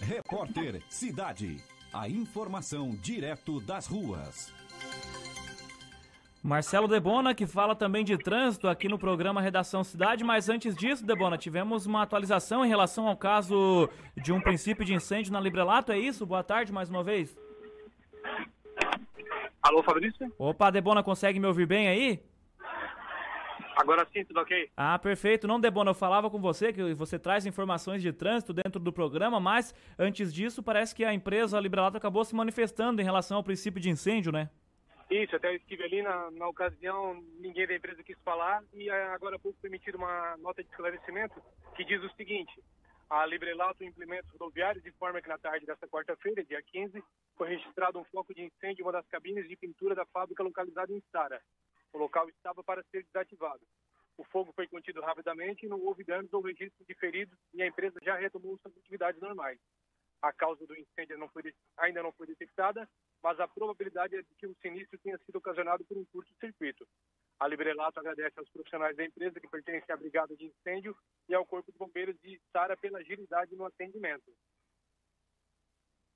Repórter Cidade. A informação direto das ruas. Marcelo Debona, que fala também de trânsito aqui no programa Redação Cidade, mas antes disso, Debona, tivemos uma atualização em relação ao caso de um princípio de incêndio na Librelato, é isso? Boa tarde mais uma vez. Alô, Fabrício? Opa, Debona, consegue me ouvir bem aí? Agora sim, tudo ok? Ah, perfeito. Não, Debona, eu falava com você que você traz informações de trânsito dentro do programa, mas antes disso, parece que a empresa Librelato acabou se manifestando em relação ao princípio de incêndio, né? Isso, até estive ali na, na ocasião, ninguém da empresa quis falar e agora há pouco foi emitida uma nota de esclarecimento que diz o seguinte: a Librelato Implementos Rodoviários informa que na tarde desta quarta-feira, dia 15, foi registrado um foco de incêndio em uma das cabines de pintura da fábrica localizada em Sara. O local estava para ser desativado. O fogo foi contido rapidamente e não houve danos ou registro de feridos e a empresa já retomou suas atividades normais. A causa do incêndio não foi, ainda não foi detectada mas a probabilidade é de que o sinistro tenha sido ocasionado por um curto-circuito. A Librelato agradece aos profissionais da empresa que pertencem à Brigada de Incêndio e ao Corpo de Bombeiros de Sara pela agilidade no atendimento.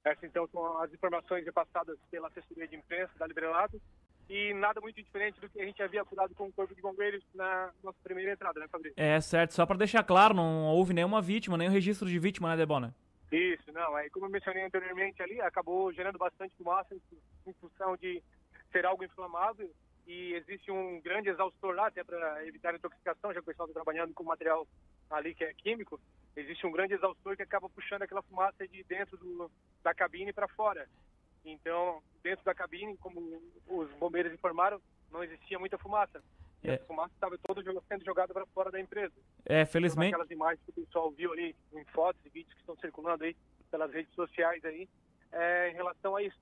Essas, então, são as informações repassadas pela assessoria de imprensa da Librelato e nada muito diferente do que a gente havia apurado com o Corpo de Bombeiros na nossa primeira entrada, né, Fabrício? É, certo. Só para deixar claro, não houve nenhuma vítima, nenhum registro de vítima, né, Debona? Isso, não. Aí, como eu mencionei anteriormente ali, acabou gerando bastante fumaça em, função de ser algo inflamável e existe um grande exaustor lá, até para evitar intoxicação, já que o pessoal está trabalhando com material ali que é químico, existe um grande exaustor que acaba puxando aquela fumaça de dentro do, da cabine para fora. Então, dentro da cabine, como os bombeiros informaram, não existia muita fumaça. É. a fumaça estava toda sendo jogada para fora da empresa. É, felizmente. Aquelas imagens que o pessoal viu ali, em fotos e vídeos que estão circulando aí pelas redes sociais aí, é, em relação a isso.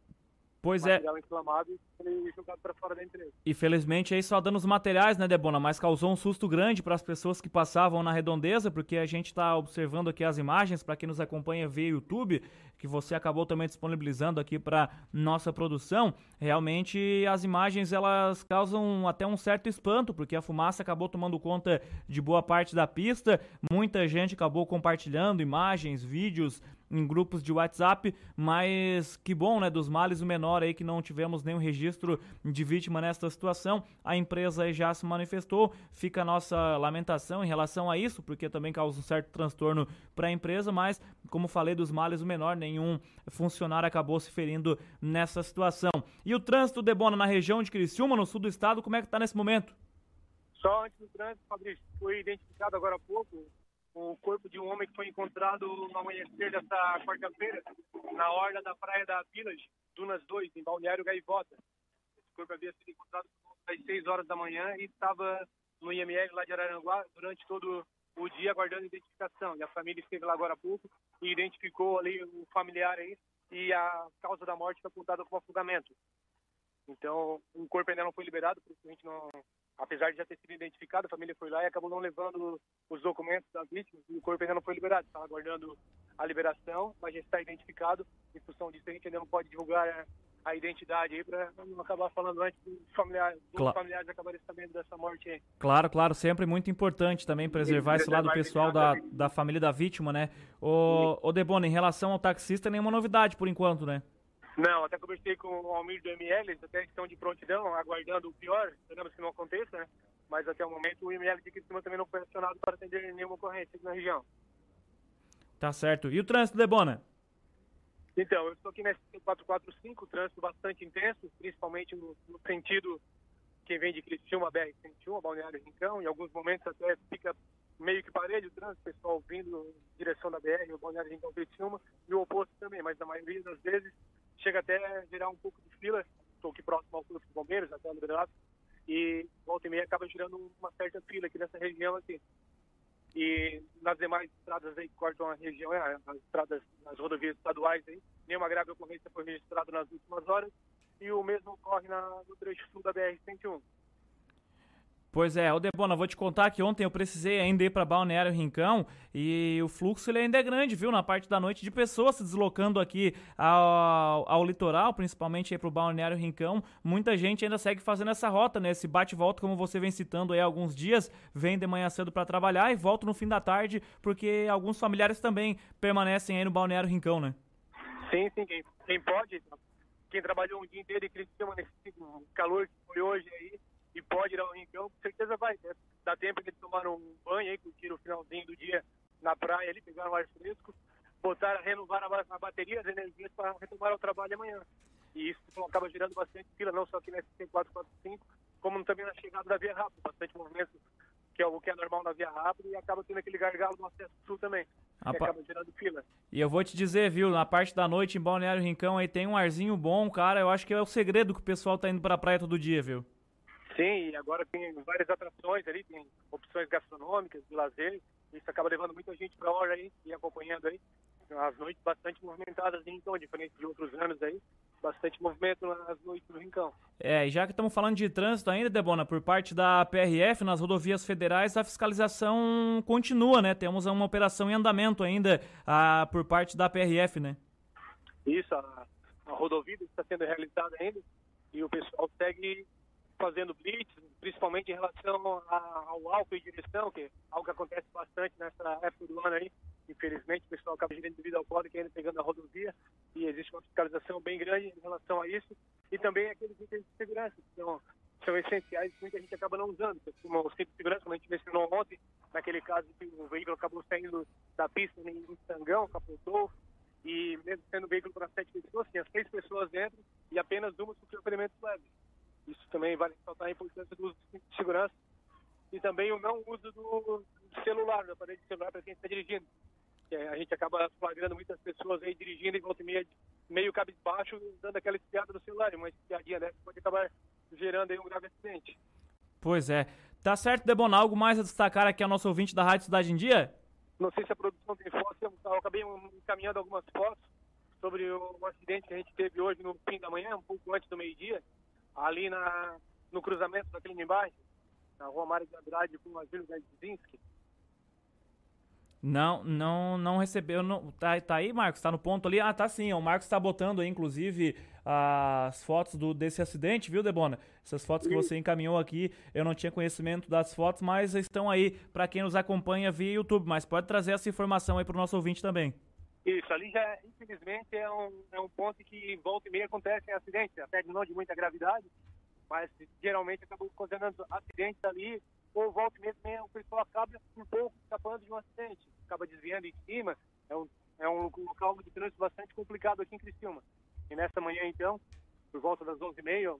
Pois é. material é. inflamado e jogado para fora da empresa. E felizmente aí só dando os materiais, né, Debona? Mas causou um susto grande para as pessoas que passavam na redondeza, porque a gente está observando aqui as imagens, para quem nos acompanha via YouTube, que você acabou também disponibilizando aqui para nossa produção. Realmente as imagens elas causam até um certo espanto, porque a fumaça acabou tomando conta de boa parte da pista. Muita gente acabou compartilhando imagens, vídeos em grupos de WhatsApp, mas que bom, né, dos males o menor aí que não tivemos nenhum registro de vítima nesta situação. A empresa já se manifestou, fica a nossa lamentação em relação a isso, porque também causa um certo transtorno para a empresa, mas como falei dos males o menor, nenhum funcionário acabou se ferindo nessa situação. E o trânsito de Bona na região de Criciúma, no sul do estado, como é que está nesse momento? Só antes do trânsito, Fabrício, foi identificado agora há pouco o corpo de um homem que foi encontrado no amanhecer desta quarta-feira, na orla da praia da Village, Dunas 2, em Balneário Gaivota. Esse corpo havia sido encontrado às 6 horas da manhã e estava no IML lá de Araranguá durante todo o dia aguardando identificação. E a família esteve lá agora há pouco e identificou ali o familiar aí e a causa da morte foi apontada como afogamento. Então, o corpo ainda não foi liberado, por isso a gente não, apesar de já ter sido identificado, a família foi lá e acabou não levando os documentos da vítima, e o corpo ainda não foi liberado, está aguardando a liberação, mas já está identificado, em função disso a gente ainda não pode divulgar a, identidade aí para não acabar falando antes dos familiares, dos Claro. familiares acabarem sabendo dessa morte aí. Claro, claro, sempre muito importante também preservar esse lado pessoal da, da família da vítima, né? O, o Debona, em relação ao taxista, nenhuma novidade por enquanto, né? Não, até conversei com o Almir do ML, eles até estão de prontidão, aguardando o pior, esperamos que não aconteça, né? Mas até o momento o ML de Criciúma também não foi acionado para atender nenhuma ocorrência aqui na região. Tá certo. E o trânsito, Debona? Então, eu estou aqui na SC445, trânsito bastante intenso, principalmente no, no sentido quem vem de Criciúma, BR-101, Balneário Rincão, em alguns momentos até fica meio que parede o trânsito, o pessoal vindo em direção da BR, o Balneário Rincão Criciúma, e o oposto também, mas na maioria das vezes chega até gerar um pouco de fila, estou aqui próximo ao Corpo de Bombeiros, até o Liberato, e volta e meia acaba gerando uma certa fila aqui nessa região aqui. E nas demais estradas aí que cortam a região, é, as estradas, nas rodovias estaduais aí, nenhuma grave ocorrência foi registrada nas últimas horas, e o mesmo ocorre na, no trecho sul da BR-101. Pois é, ô Debona, vou te contar que ontem eu precisei ainda ir para Balneário Rincão e o fluxo ele ainda é grande, viu? Na parte da noite de pessoas se deslocando aqui ao, ao litoral, principalmente aí pro Balneário Rincão. Muita gente ainda segue fazendo essa rota, né? Esse bate-volta, como você vem citando aí há alguns dias, vem de manhã cedo para trabalhar e volta no fim da tarde, porque alguns familiares também permanecem aí no Balneário Rincão, né? Sim, sim, quem, quem pode, quem trabalhou um dia inteiro em Criciúma nesse calor que foi hoje aí, e pode ir ao Rincão, com certeza vai. Né? Dá tempo de eles tomaram um banho aí, curtiram o finalzinho do dia na praia ali, pegaram o ar fresco, botaram, renovaram a, a bateria, as energias para retomar o trabalho amanhã. E isso acaba gerando bastante fila, não só aqui na SC445, como também na chegada da Via Rápida, bastante movimento, que é o que é normal na Via Rápida, e acaba tendo aquele gargalo no acesso sul também, que pa- acaba gerando fila. E eu vou te dizer, viu, na parte da noite em Balneário Rincão aí tem um arzinho bom, cara. Eu acho que é o segredo que o pessoal tá indo pra praia todo dia, viu? Sim, e agora tem várias atrações ali, tem opções gastronômicas, de lazer. Isso acaba levando muita gente para a hora aí e acompanhando aí. As noites bastante movimentadas em Rincão, diferente de outros anos aí. Bastante movimento nas noites no Rincão. É, e já que estamos falando de trânsito ainda, Debona, por parte da PRF nas rodovias federais, a fiscalização continua, né? Temos uma operação em andamento ainda ah, por parte da PRF, né? Isso, a, a rodovia está sendo realizada ainda e o pessoal segue fazendo blitz, principalmente em relação ao álcool e direção, que é algo que acontece bastante nessa época do ano aí. Infelizmente, o pessoal acaba girando devido ao código ainda pegando a rodovia e existe uma fiscalização bem grande em relação a isso. E também aqueles itens de segurança, que são, são essenciais que muita gente acaba não usando. Como o cinto de segurança, como a gente mencionou ontem, naquele caso que o veículo acabou saindo da pista em em Sangão, capotou, e mesmo sendo um veículo para sete pessoas, tinha seis pessoas dentro e apenas uma sofreu ferimentos leves. Isso também vale ressaltar a importância do uso de segurança e também o não uso do celular, do aparelho de celular para quem está dirigindo. A gente acaba flagrando muitas pessoas aí dirigindo e volta e meia meio cabisbaixo, dando aquela espiada no celular, uma espiadinha dessa pode acabar gerando aí um grave acidente. Pois é. Tá certo, Debona, algo mais a destacar aqui ao nosso ouvinte da Rádio Cidade em Dia? Não sei se a produção tem fotos, eu acabei encaminhando algumas fotos sobre o acidente que a gente teve hoje no fim da manhã, um pouco antes do meio-dia, ali na, no cruzamento da Clínica embaixo, na rua Mário de Andrade com a Júlio Gazdzinski. Não, não, não recebeu. Não, tá, tá aí, Marcos? Tá no ponto ali? Ah, tá sim. O Marcos tá botando aí, inclusive, as fotos do, desse acidente, viu, Debona? Essas fotos que você encaminhou aqui, eu não tinha conhecimento das fotos, mas estão aí para quem nos acompanha via YouTube. Mas pode trazer essa informação aí pro nosso ouvinte também. Isso, ali já, infelizmente, é um, é um ponto que volta e meia acontece em acidentes, até de não de muita gravidade, mas geralmente acabam ocasionando acidentes ali, ou volta e meia também o pessoal acaba um pouco escapando de um acidente, acaba desviando em cima, é um, é um local de trânsito bastante complicado aqui em Criciúma. E nessa manhã, então, por volta das 11h30,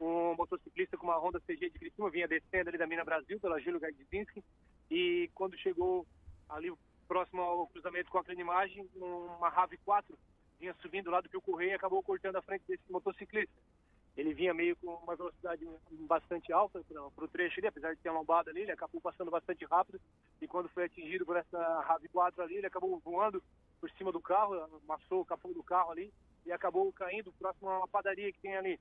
um motociclista com uma Honda CG de Criciúma vinha descendo ali da Mina Brasil, pela Júlio Gardzinski, e quando chegou ali próximo ao cruzamento com a Clinimagem, uma RAV4 vinha subindo lá do que o e acabou cortando a frente desse motociclista. Ele vinha meio com uma velocidade bastante alta para o trecho ali, apesar de ter uma ali, ele acabou passando bastante rápido e quando foi atingido por essa RAV4 ali, ele acabou voando por cima do carro, amassou o capô do carro ali e acabou caindo próximo a uma padaria que tem ali.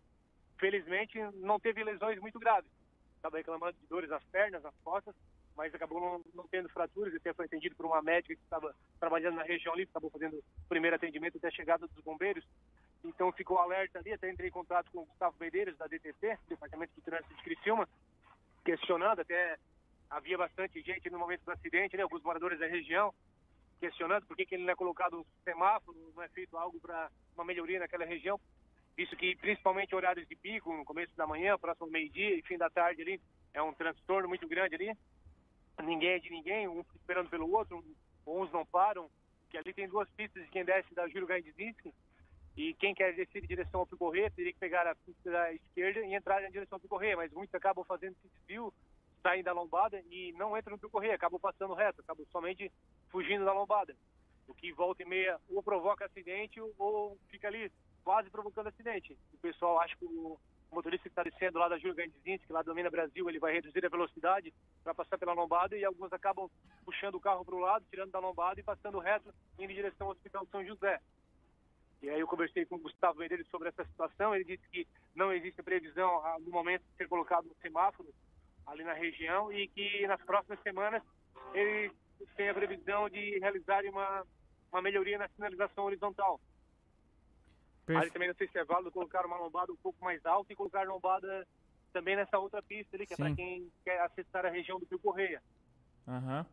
felizmente não teve lesões muito graves. Estava reclamando de dores nas pernas, nas costas, mas acabou não, não tendo fraturas. Até foi atendido por uma médica que estava trabalhando na região ali, acabou fazendo o primeiro atendimento até a chegada dos bombeiros. Então ficou alerta ali, até entrei em contato com o Gustavo Medeiros, da DTT, Departamento de Trânsito de Criciúma, questionando, até havia bastante gente no momento do acidente, né, alguns moradores da região, questionando por que, que ele não é colocado um semáforo, não é feito algo para uma melhoria naquela região, visto que principalmente horários de pico, no começo da manhã, próximo meio-dia e fim da tarde ali, é um transtorno muito grande ali, ninguém é de ninguém, um esperando pelo outro, uns não param, que ali tem duas pistas de quem desce da Júlio Gaindzinski, e quem quer descer em direção ao Picorreia teria que pegar a pista da esquerda e entrar em direção ao Picorreia, mas muitos acabam fazendo esse desvio, saem da lombada e não entram no Picorreia, acabam passando reto, acabam somente fugindo da lombada. O que volta e meia ou provoca acidente ou fica ali quase provocando acidente. O pessoal acha que o motorista que está descendo lá da Júlio Gandzinski, que lá domina Brasil, ele vai reduzir a velocidade para passar pela lombada e alguns acabam puxando o carro para o lado, tirando da lombada e passando reto indo em direção ao Hospital São José. E aí eu conversei com o Gustavo Medeiros sobre essa situação, ele disse que não existe previsão no momento de ser colocado um semáforo ali na região e que nas próximas semanas ele tem a previsão de realizar uma, uma melhoria na sinalização horizontal. Perfe... Ali também não sei se é válido colocar uma lombada um pouco mais alta e colocar lombada também nessa outra pista ali, que Sim. é para quem quer acessar a região do Rio Correia. Aham. Uhum.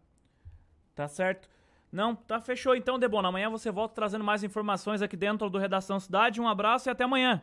Tá certo. Não, tá fechou então, Debona. Amanhã você volta trazendo mais informações aqui dentro do Redação Cidade. Um abraço e até amanhã.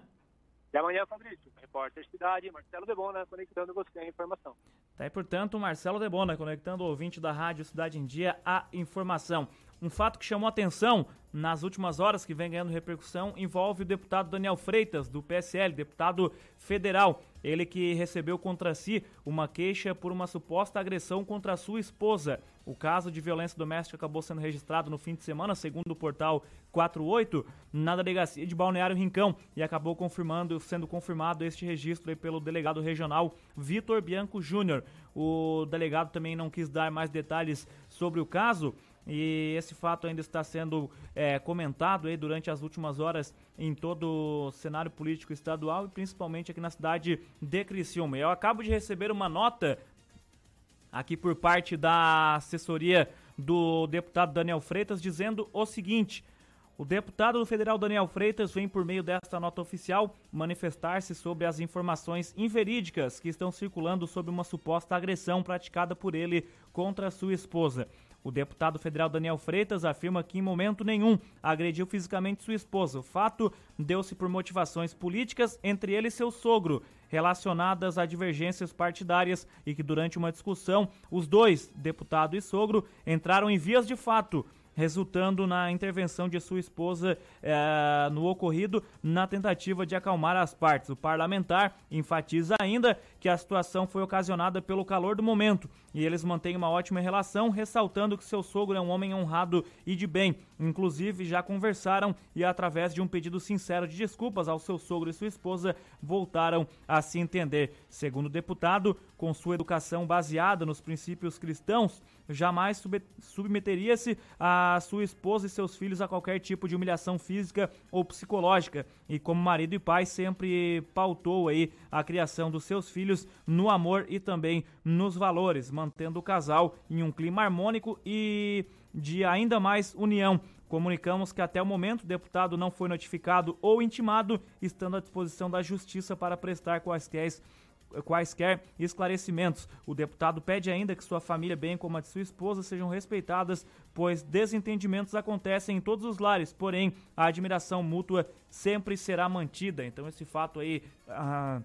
Até amanhã, Fabrício. Repórter Cidade, Marcelo Debona, conectando você a informação. Tá aí, portanto, Marcelo Debona, conectando o ouvinte da Rádio Cidade em Dia à informação. Um fato que chamou atenção nas últimas horas, que vem ganhando repercussão, envolve o deputado Daniel Freitas, do PSL, deputado federal. Ele que recebeu contra si uma queixa por uma suposta agressão contra sua esposa. O caso de violência doméstica acabou sendo registrado no fim de semana, segundo o portal 48, na delegacia de Balneário Rincão e acabou confirmando, sendo confirmado este registro pelo delegado regional Vitor Bianco Júnior. O delegado também não quis dar mais detalhes sobre o caso, e esse fato ainda está sendo é, comentado aí durante as últimas horas em todo o cenário político estadual e principalmente aqui na cidade de Criciúma. Eu acabo de receber uma nota aqui por parte da assessoria do deputado Daniel Freitas dizendo o seguinte: o deputado federal Daniel Freitas vem, por meio desta nota oficial, manifestar-se sobre as informações inverídicas que estão circulando sobre uma suposta agressão praticada por ele contra sua esposa. O deputado federal Daniel Freitas afirma que em momento nenhum agrediu fisicamente sua esposa. O fato deu-se por motivações políticas entre ele e seu sogro, relacionadas a divergências partidárias e que durante uma discussão os dois, deputado e sogro, entraram em vias de fato resultando na intervenção de sua esposa eh, no ocorrido na tentativa de acalmar as partes. O parlamentar enfatiza ainda que a situação foi ocasionada pelo calor do momento e eles mantêm uma ótima relação, ressaltando que seu sogro é um homem honrado e de bem. Inclusive, já conversaram e, através de um pedido sincero de desculpas ao seu sogro e sua esposa, voltaram a se entender. Segundo o deputado, com sua educação baseada nos princípios cristãos, jamais submeteria-se a sua esposa e seus filhos a qualquer tipo de humilhação física ou psicológica. E como marido e pai, sempre pautou aí a criação dos seus filhos no amor e também nos valores, mantendo o casal em um clima harmônico e de ainda mais união. Comunicamos que até o momento o deputado não foi notificado ou intimado, estando à disposição da Justiça para prestar quaisquer quaisquer esclarecimentos. O deputado pede ainda que sua família, bem como a de sua esposa, sejam respeitadas, pois desentendimentos acontecem em todos os lares, porém a admiração mútua sempre será mantida. Então esse fato aí. Ah,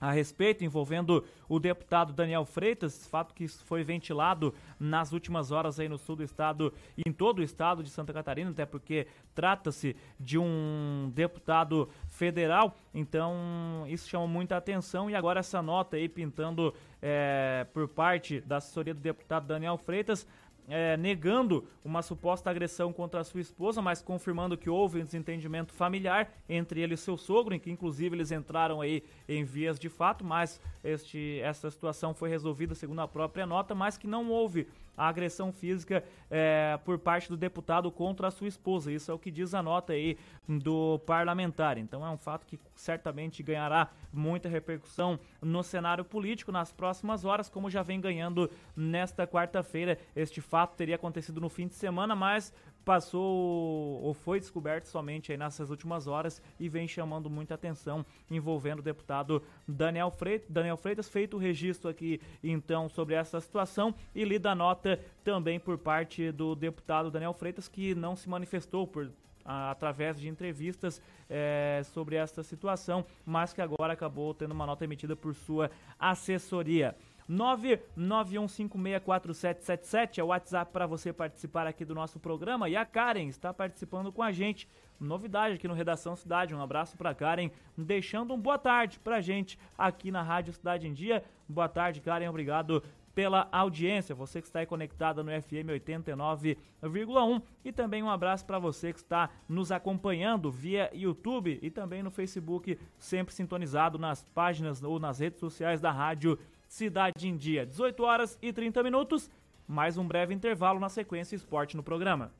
a respeito, envolvendo o deputado Daniel Freitas, fato que foi ventilado nas últimas horas aí no sul do estado e em todo o estado de Santa Catarina, até porque trata-se de um deputado federal, então isso chama muita atenção e agora essa nota aí pintando é, por parte da assessoria do deputado Daniel Freitas é, negando uma suposta agressão contra a sua esposa, mas confirmando que houve um desentendimento familiar entre ele e seu sogro, em que inclusive eles entraram aí em vias de fato, mas este, essa situação foi resolvida segundo a própria nota, mas que não houve a agressão física é, por parte do deputado contra a sua esposa. Isso é o que diz a nota aí do parlamentar. Então é um fato que certamente ganhará muita repercussão no cenário político nas próximas horas, como já vem ganhando nesta quarta-feira. Este fato teria acontecido no fim de semana, mas passou ou foi descoberto somente aí nessas últimas horas e vem chamando muita atenção envolvendo o deputado Daniel Freitas, Daniel Freitas feito o registro aqui então sobre essa situação e lida a nota também por parte do deputado Daniel Freitas que não se manifestou por através de entrevistas é, sobre esta situação, mas que agora acabou tendo uma nota emitida por sua assessoria. 991564777 é o WhatsApp para você participar aqui do nosso programa. E a Karen está participando com a gente. Novidade aqui no Redação Cidade. Um abraço para Karen, deixando um boa tarde para gente aqui na Rádio Cidade em Dia. Boa tarde, Karen. Obrigado pela audiência, você que está aí conectada no FM 89,1 e também um abraço para você que está nos acompanhando via YouTube e também no Facebook, sempre sintonizado nas páginas ou nas redes sociais da Rádio Cidade em Dia. 18 horas e 30 minutos, mais um breve intervalo na sequência Esporte no programa.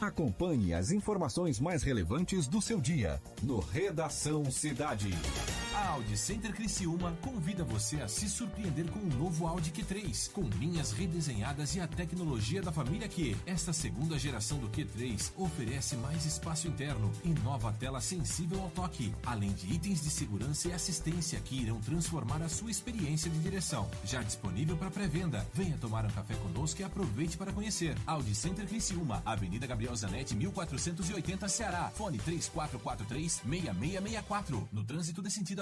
Acompanhe as informações mais relevantes do seu dia no Redação Cidade. A Audi Center Criciúma convida você a se surpreender com o novo Audi Q3, com linhas redesenhadas e a tecnologia da família Q. Esta segunda geração do Q3 oferece mais espaço interno e nova tela sensível ao toque, além de itens de segurança e assistência que irão transformar a sua experiência de direção. Já disponível para pré-venda. Venha tomar um café conosco e aproveite para conhecer. Audi Center Criciúma, Avenida Gabriel Zanetti, 1480 Ceará. Fone 3443 6664. No trânsito de sentido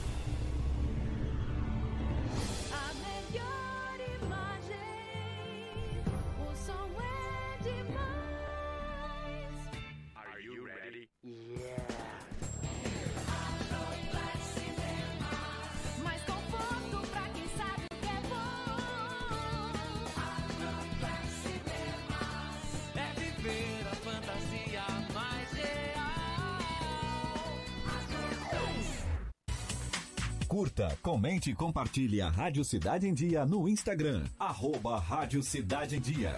Curta, comente e compartilhe a Rádio Cidade em Dia no Instagram. Arroba Rádio Cidade em Dia.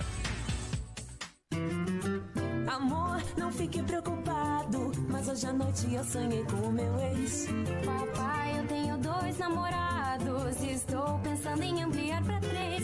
Amor, não fique preocupado. Mas hoje à noite eu sonhei com o meu ex. Papai, eu tenho dois namorados e estou pensando em ampliar pra três.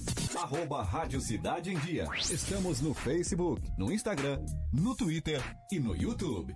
Arroba Rádio Cidade em Dia. Estamos no Facebook, no Instagram, no Twitter e no YouTube.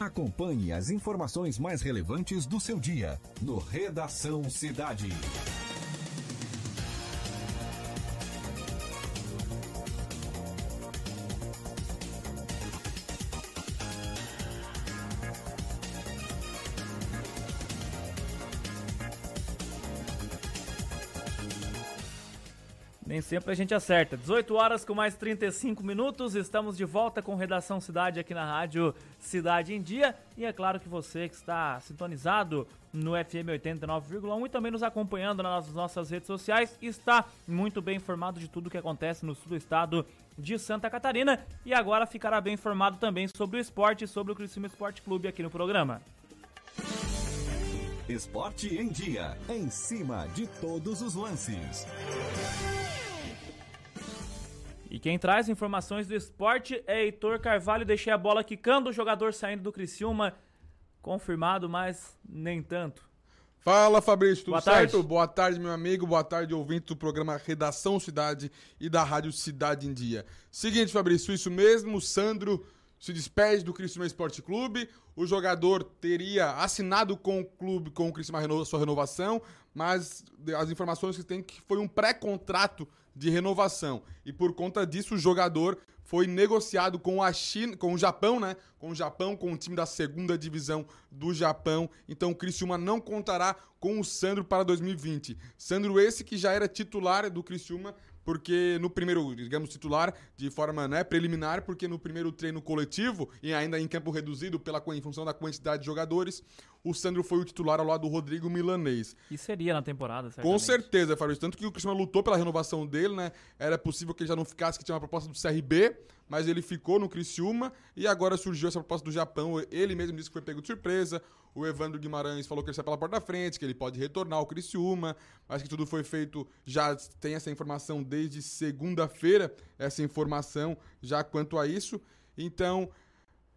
Acompanhe as informações mais relevantes do seu dia no Redação Cidade. Nem sempre a gente acerta. 18 horas com mais 35 minutos, estamos de volta com Redação Cidade aqui na rádio Cidade em Dia. E é claro que você que está sintonizado no FM 89,1 e também nos acompanhando nas nossas redes sociais está muito bem informado de tudo o que acontece no sul do estado de Santa Catarina. E agora ficará bem informado também sobre o esporte e sobre o Criciúma Esporte Clube aqui no programa. Esporte em Dia. Em cima de todos os lances. E quem traz informações do esporte é Heitor Carvalho. Deixei a bola quicando, o jogador saindo do Criciúma. Confirmado, mas nem tanto. Fala Fabrício, tudo Boa certo? tarde. Boa tarde, meu amigo. Boa tarde, ouvinte do programa Redação Cidade e da Rádio Cidade em Dia. Seguinte, Fabrício, isso mesmo. O Sandro se despede do Criciúma Esporte Clube. O jogador teria assinado com o clube, com o Criciúma sua renovação, mas as informações que tem que foi um pré-contrato de renovação. E por conta disso, o jogador foi negociado com a China, com o Japão, né? Com o Japão, com o time da segunda divisão do Japão. Então o Criciúma não contará com o Sandro para 2020. Sandro esse que já era titular do Criciúma, porque no primeiro, digamos, titular de forma né, preliminar, porque no primeiro treino coletivo, e ainda em campo reduzido pela, em função da quantidade de jogadores, o Sandro foi o titular ao lado do Rodrigo Milanês. E seria na temporada, Com certamente. certeza, Fabrício. Tanto que o Cristiano lutou pela renovação dele, né? Era possível que ele já não ficasse, que tinha uma proposta do CRB, mas ele ficou no Criciúma e agora surgiu essa proposta do Japão. Ele mesmo disse que foi pego de surpresa. O Evandro Guimarães falou que ele sai pela porta da frente, que ele pode retornar ao Criciúma, mas que tudo foi feito, já tem essa informação desde segunda-feira, essa informação já quanto a isso. Então,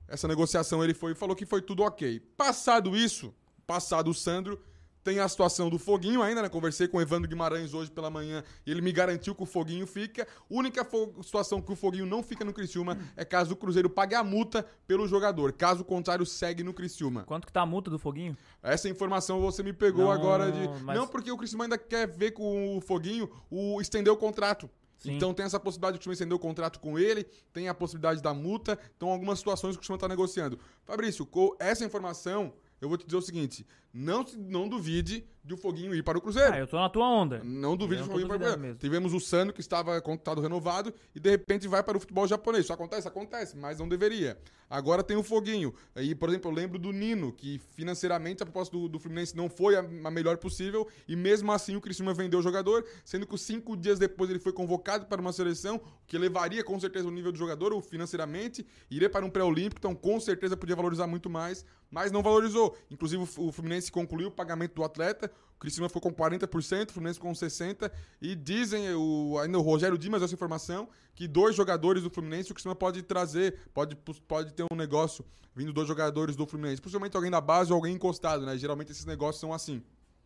essa negociação ele foi falou que foi tudo ok. Passado isso, passado o Sandro, tem a situação do Foguinho ainda, né? Conversei com o Evandro Guimarães hoje pela manhã e ele me garantiu que o Foguinho fica. Única situação que o Foguinho não fica no Criciúma é caso o Cruzeiro pague a multa pelo jogador. Caso contrário, segue no Criciúma. Quanto que tá a multa do Foguinho? Essa informação você me pegou Não, agora de. mas- Não, porque o Criciúma ainda quer ver com o Foguinho o estender o contrato. Sim. Então tem essa possibilidade de o Criciúma estender o contrato com ele, tem a possibilidade da multa, então algumas situações que o Criciúma está negociando. Fabrício, com essa informação, eu vou te dizer o seguinte: não, não duvide de o Foguinho ir para o Cruzeiro. Ah, eu tô na tua onda. Não duvide de o Foguinho ir para o Cruzeiro. mesmo. Tivemos o Sano, que estava contratado renovado, e de repente vai para o futebol japonês. Isso acontece? Acontece, mas não deveria. Agora tem o Foguinho. Aí, por exemplo, eu lembro do Nino, que financeiramente a proposta do, do Fluminense não foi a, a melhor possível, e mesmo assim o Criciúma vendeu o jogador, sendo que cinco dias depois ele foi convocado para uma seleção, o que elevaria com certeza o nível do jogador, ou financeiramente, iria para um pré-olímpico, então com certeza podia valorizar muito mais, mas não valorizou. Inclusive o o Fluminense concluiu o pagamento do atleta, o Criciúma ficou com 40%, o Fluminense com 60%, e dizem, o, ainda o Rogério Dimas, essa informação, que dois jogadores do Fluminense o Criciúma pode trazer, pode, pode ter um negócio vindo dois jogadores do Fluminense, possivelmente alguém da base ou alguém encostado, né? Geralmente esses negócios são assim.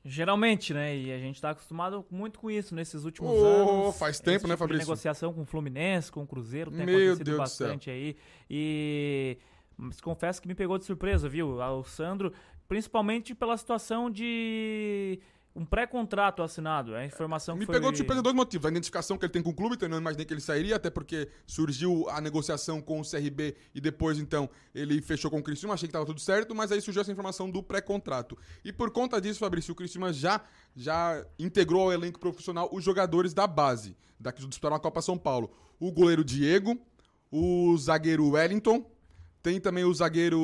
Geralmente, né? E a gente tá acostumado muito com isso nesses últimos Ô, anos. faz tempo, né, tipo de Fabrício? negociação com o Fluminense, com o Cruzeiro, tem Meu acontecido Deus bastante aí. E mas confesso que me pegou de surpresa, viu? O Sandro, principalmente pela situação de um pré-contrato assinado. A informação Me que foi... pegou de surpresa dois motivos. A identificação que ele tem com o clube, então eu não imaginei que ele sairia, até porque surgiu a negociação com o CRB e depois, então, ele fechou com o Criciúma. Achei que estava tudo certo, mas aí surgiu essa informação do pré-contrato. E por conta disso, Fabrício, o Criciúma já, já integrou ao elenco profissional os jogadores da base, daqui do disputaram a Copa São Paulo. O goleiro Diego, o zagueiro Wellington, tem também o zagueiro...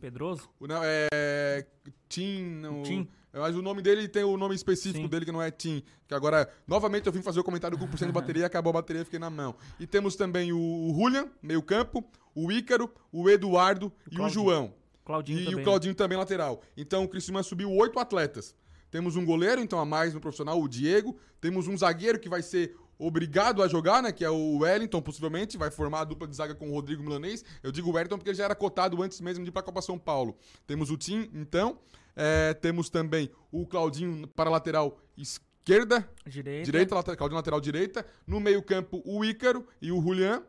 Pedroso? O, não, é... Tim... Não, Tim. Mas o nome dele tem o nome específico dele, que não é Tim. Que agora, novamente, eu vim fazer o comentário com o porcento de bateria, acabou a bateria, fiquei na mão. E temos também o, o Julian, meio campo, o Ícaro, o Eduardo e o. João. Claudinho e também, o né? Claudinho também lateral. Então o Criciúma subiu oito atletas. Temos um goleiro, então, a mais no profissional, o Diego. Temos um zagueiro que vai ser obrigado a jogar, né? Que é o Wellington, possivelmente. Vai formar a dupla de zaga com o Rodrigo Milanês. Eu digo Wellington porque ele já era cotado antes mesmo de ir pra Copa São Paulo. Temos o Tim, então. É, temos também o Claudinho para a lateral esquerda. Direita. Direita, lateral, Claudinho lateral direita. No meio-campo, o Ícaro e o Julian.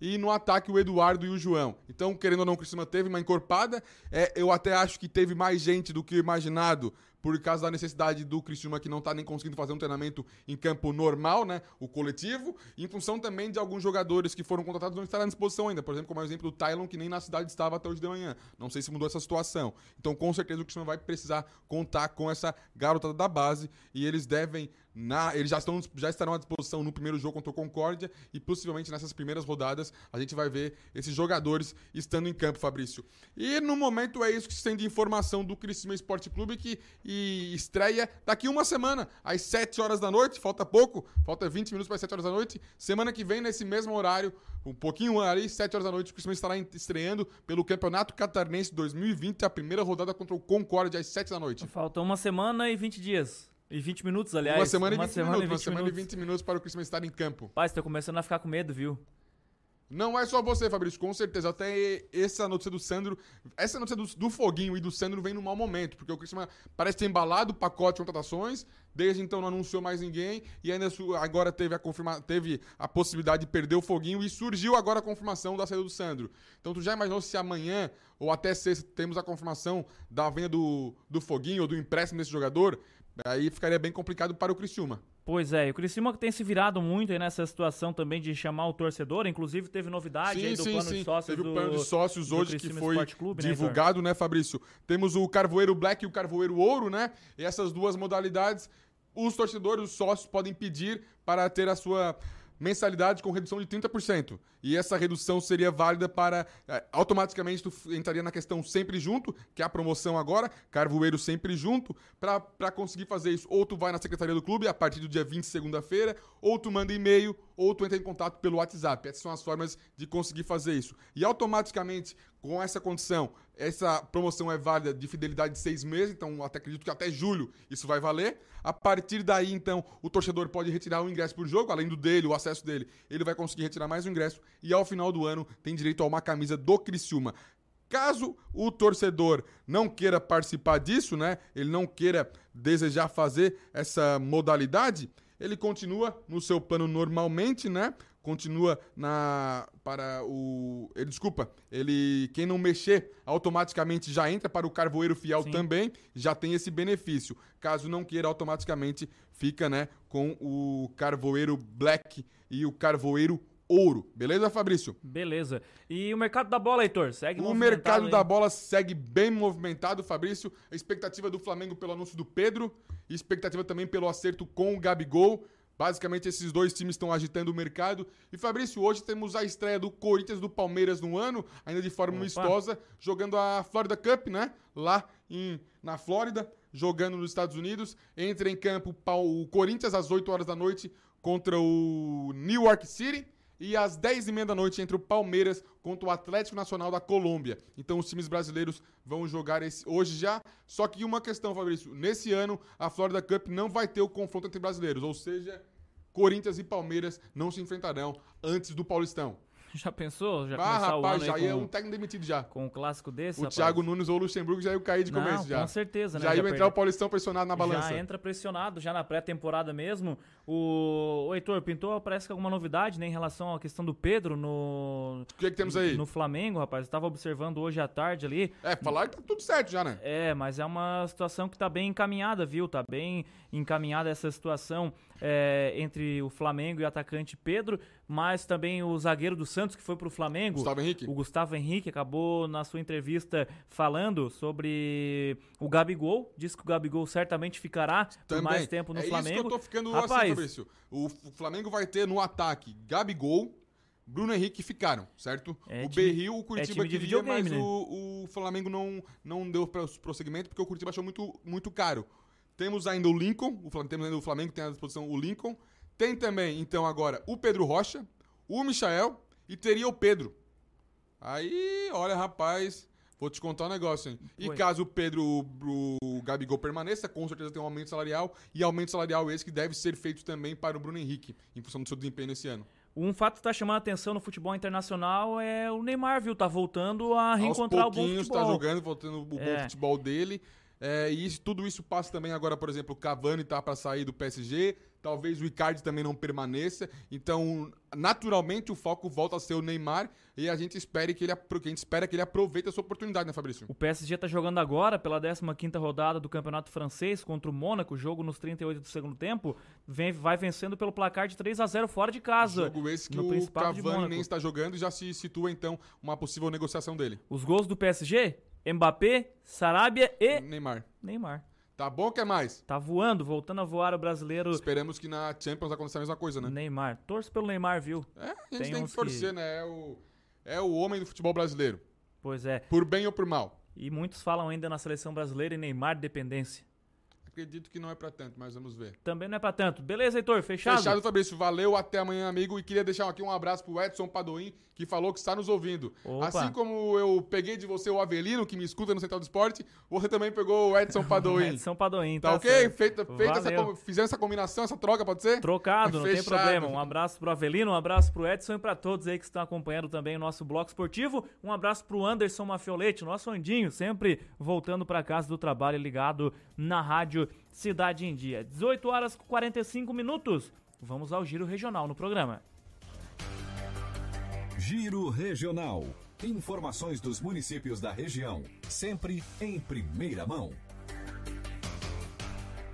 E no ataque, o Eduardo e o João. Então, querendo ou não, o Criciúma teve uma encorpada. É, eu até acho que teve mais gente do que imaginado por causa da necessidade do Criciúma que não tá nem conseguindo fazer um treinamento em campo normal, né, o coletivo, em função também de alguns jogadores que foram contratados não estarem à disposição ainda, por exemplo, como é o exemplo do Tylon, que nem na cidade estava até hoje de manhã. Não sei se mudou essa situação. Então, com certeza o Criciúma vai precisar contar com essa garotada da base e eles devem na, eles já, estão, já estarão à disposição no primeiro jogo contra o Concórdia e possivelmente nessas primeiras rodadas a gente vai ver esses jogadores estando em campo, Fabrício. E no momento é isso que se tem de informação do Criciúma Esporte Clube que e estreia daqui uma semana, às 7 horas da noite, falta pouco, falta 20 minutos para as 7 horas da noite. Semana que vem, nesse mesmo horário, um pouquinho ali, 7 horas da noite, o Criciúma estará estreando pelo Campeonato Catarinense 2020, a primeira rodada contra o Concórdia às 7 da noite. Falta uma semana e 20 dias. E 20 minutos, aliás. Uma semana, uma e 20 semana minutos, e 20 uma semana e minutos. 20 minutos para o Criciúma estar em campo. Pai, você tá começando a ficar com medo, viu? Não é só você, Fabrício, com certeza. Até essa notícia do Sandro. Essa notícia do, do Foguinho e do Sandro vem num mau momento, porque o Criciúma parece ter embalado o pacote de contratações, desde então não anunciou mais ninguém, e ainda agora teve a, confirma, teve a possibilidade de perder o Foguinho e surgiu agora a confirmação da saída do Sandro. Então tu já imaginou se amanhã, ou até sexta, temos a confirmação da venda do, do Foguinho ou do empréstimo desse jogador? Aí ficaria bem complicado para o Criciúma. Pois é, e o Criciúma tem se virado muito aí nessa situação também de chamar o torcedor, inclusive teve novidade Sim, aí do sim, plano sim. de sócios Teve do o plano de sócios hoje que foi Clube, né, divulgado, né, Fabrício? Temos o Carvoeiro Black e o Carvoeiro Ouro, né? E essas duas modalidades, os torcedores, os sócios podem pedir para ter a sua mensalidade com redução de 30%. E essa redução seria válida para. eh, automaticamente tu entraria na questão sempre junto, que é a promoção agora, Carvoeiro sempre junto, para conseguir fazer isso. Ou tu vai na secretaria do clube a partir do dia 20, segunda-feira, ou tu manda e-mail, ou tu entra em contato pelo WhatsApp. Essas são as formas de conseguir fazer isso. E automaticamente, com essa condição, essa promoção é válida de fidelidade de seis meses, então até acredito que até julho isso vai valer. A partir daí, então, o torcedor pode retirar o ingresso por jogo, além do dele, o acesso dele, ele vai conseguir retirar mais um ingresso e ao final do ano tem direito a uma camisa do Criciúma. Caso o torcedor não queira participar disso, né? Ele não queira desejar fazer essa modalidade, ele continua no seu plano normalmente, né? Continua na para o, ele desculpa, ele quem não mexer automaticamente já entra para o carvoeiro fiel também, já tem esse benefício. Caso não queira automaticamente fica, né, com o carvoeiro black e o carvoeiro ouro. Beleza, Fabrício? Beleza. E o mercado da bola, Heitor? Segue O mercado aí? da bola segue bem movimentado, Fabrício. A expectativa do Flamengo pelo anúncio do Pedro. Expectativa também pelo acerto com o Gabigol. Basicamente, esses dois times estão agitando o mercado. E, Fabrício, hoje temos a estreia do Corinthians e do Palmeiras no ano, ainda de forma amistosa, jogando a Florida Cup, né? Lá em, na Flórida, jogando nos Estados Unidos. Entra em campo o Corinthians às 8 horas da noite contra o New York City. E às 10h30 da noite entre o Palmeiras contra o Atlético Nacional da Colômbia. Então os times brasileiros vão jogar esse, hoje já. Só que uma questão, Fabrício. Nesse ano, a Florida Cup não vai ter o confronto entre brasileiros. Ou seja, Corinthians e Palmeiras não se enfrentarão antes do Paulistão. Já pensou? Já ah, rapaz, já aí ia com, um técnico demitido já. com um clássico desse, O rapaz? Thiago Nunes ou o Luxemburgo já ia cair de Não, começo já. com certeza, né? Já, Já ia entrar o Paulistão pressionado na balança. Já entra pressionado, já na pré-temporada mesmo. O... o Heitor, pintou, parece que alguma novidade, né, em relação à questão do Pedro no... O que, que temos aí? No Flamengo, rapaz. Eu tava observando hoje à tarde ali. É, falar que tá tudo certo já, né? É, mas é uma situação que tá bem encaminhada, viu? Tá bem encaminhada essa situação é, entre o Flamengo e o atacante Pedro, mas também o zagueiro do Santos que foi pro Flamengo. Gustavo Henrique. O Gustavo Henrique acabou na sua entrevista falando sobre o Gabigol. Disse que o Gabigol certamente ficará por mais tempo no é Flamengo. isso que eu tô ficando Rapaz, assim, Fabrício. O o Flamengo vai ter no ataque Gabigol, Bruno Henrique ficaram, certo? É o time- Berril, o Curitiba é time de queria, mas né? o, o Flamengo não, não deu pros- prosseguimento porque o Curitiba achou muito, muito caro. Temos ainda o Lincoln, o Flamengo, temos ainda o Flamengo tem à disposição o Lincoln. Tem também, então, agora o Pedro Rocha, o Michael e teria o Pedro. Aí, olha, rapaz, Vou te contar um negócio, hein? E Oi. caso o Pedro, o, o Gabigol permaneça, com certeza tem um aumento salarial. E aumento salarial esse que deve ser feito também para o Bruno Henrique, em função do seu desempenho nesse ano. Um fato que tá chamando a atenção no futebol internacional é o Neymar, viu? Tá voltando a reencontrar o Aos bom pouquinhos futebol. tá jogando, voltando o bom É. futebol dele. É, e isso- tudo isso passa também agora, por exemplo, o Cavani tá para sair do PSG, talvez o Icardi também não permaneça. Então, naturalmente o foco volta a ser o Neymar e a gente espera que ele, a gente espera que ele aproveite essa oportunidade, né, Fabrício? O PSG tá jogando agora pela 15ª rodada do Campeonato Francês contra o Mônaco, jogo nos 38 do segundo tempo, vem, vai vencendo pelo placar de 3 a 0 fora de casa. Jogo esse que o Cavani nem está jogando e já se situa então uma possível negociação dele. Os gols do PSG, Mbappé, Sarabia e Neymar. Neymar. Tá bom o que mais? Tá voando, voltando a voar o brasileiro Esperamos que na Champions aconteça a mesma coisa, né? Neymar. Torço pelo Neymar, viu? É, a gente tem, uns que torcer, né? É o, é o homem do futebol brasileiro. Pois é. Por bem ou por mal. E muitos falam ainda na seleção brasileira em Neymar dependência. Acredito que não é pra tanto, mas vamos ver. Também não é pra tanto. Beleza, Heitor? Fechado? Fechado, Fabrício. Valeu, até amanhã, amigo. E queria deixar aqui um abraço pro Edson Padoim, que falou que está nos ouvindo. Opa. Assim como eu peguei de você o Avelino, que me escuta no Central do Esporte, você também pegou o Edson Padoim. Edson Padoim, Tá, tá ok? certo. Feita, feita essa, fizemos essa combinação, essa troca, pode ser? Trocado, não tem problema. Um abraço pro Avelino, um abraço pro Edson e pra todos aí que estão acompanhando também o nosso bloco esportivo. Um abraço pro Anderson Mafiolete, nosso Andinho, sempre voltando pra casa do trabalho ligado na rádio Cidade em Dia. 18 horas com 45 minutos. Vamos ao giro regional no programa. Giro Regional. Informações dos municípios da região, sempre em primeira mão.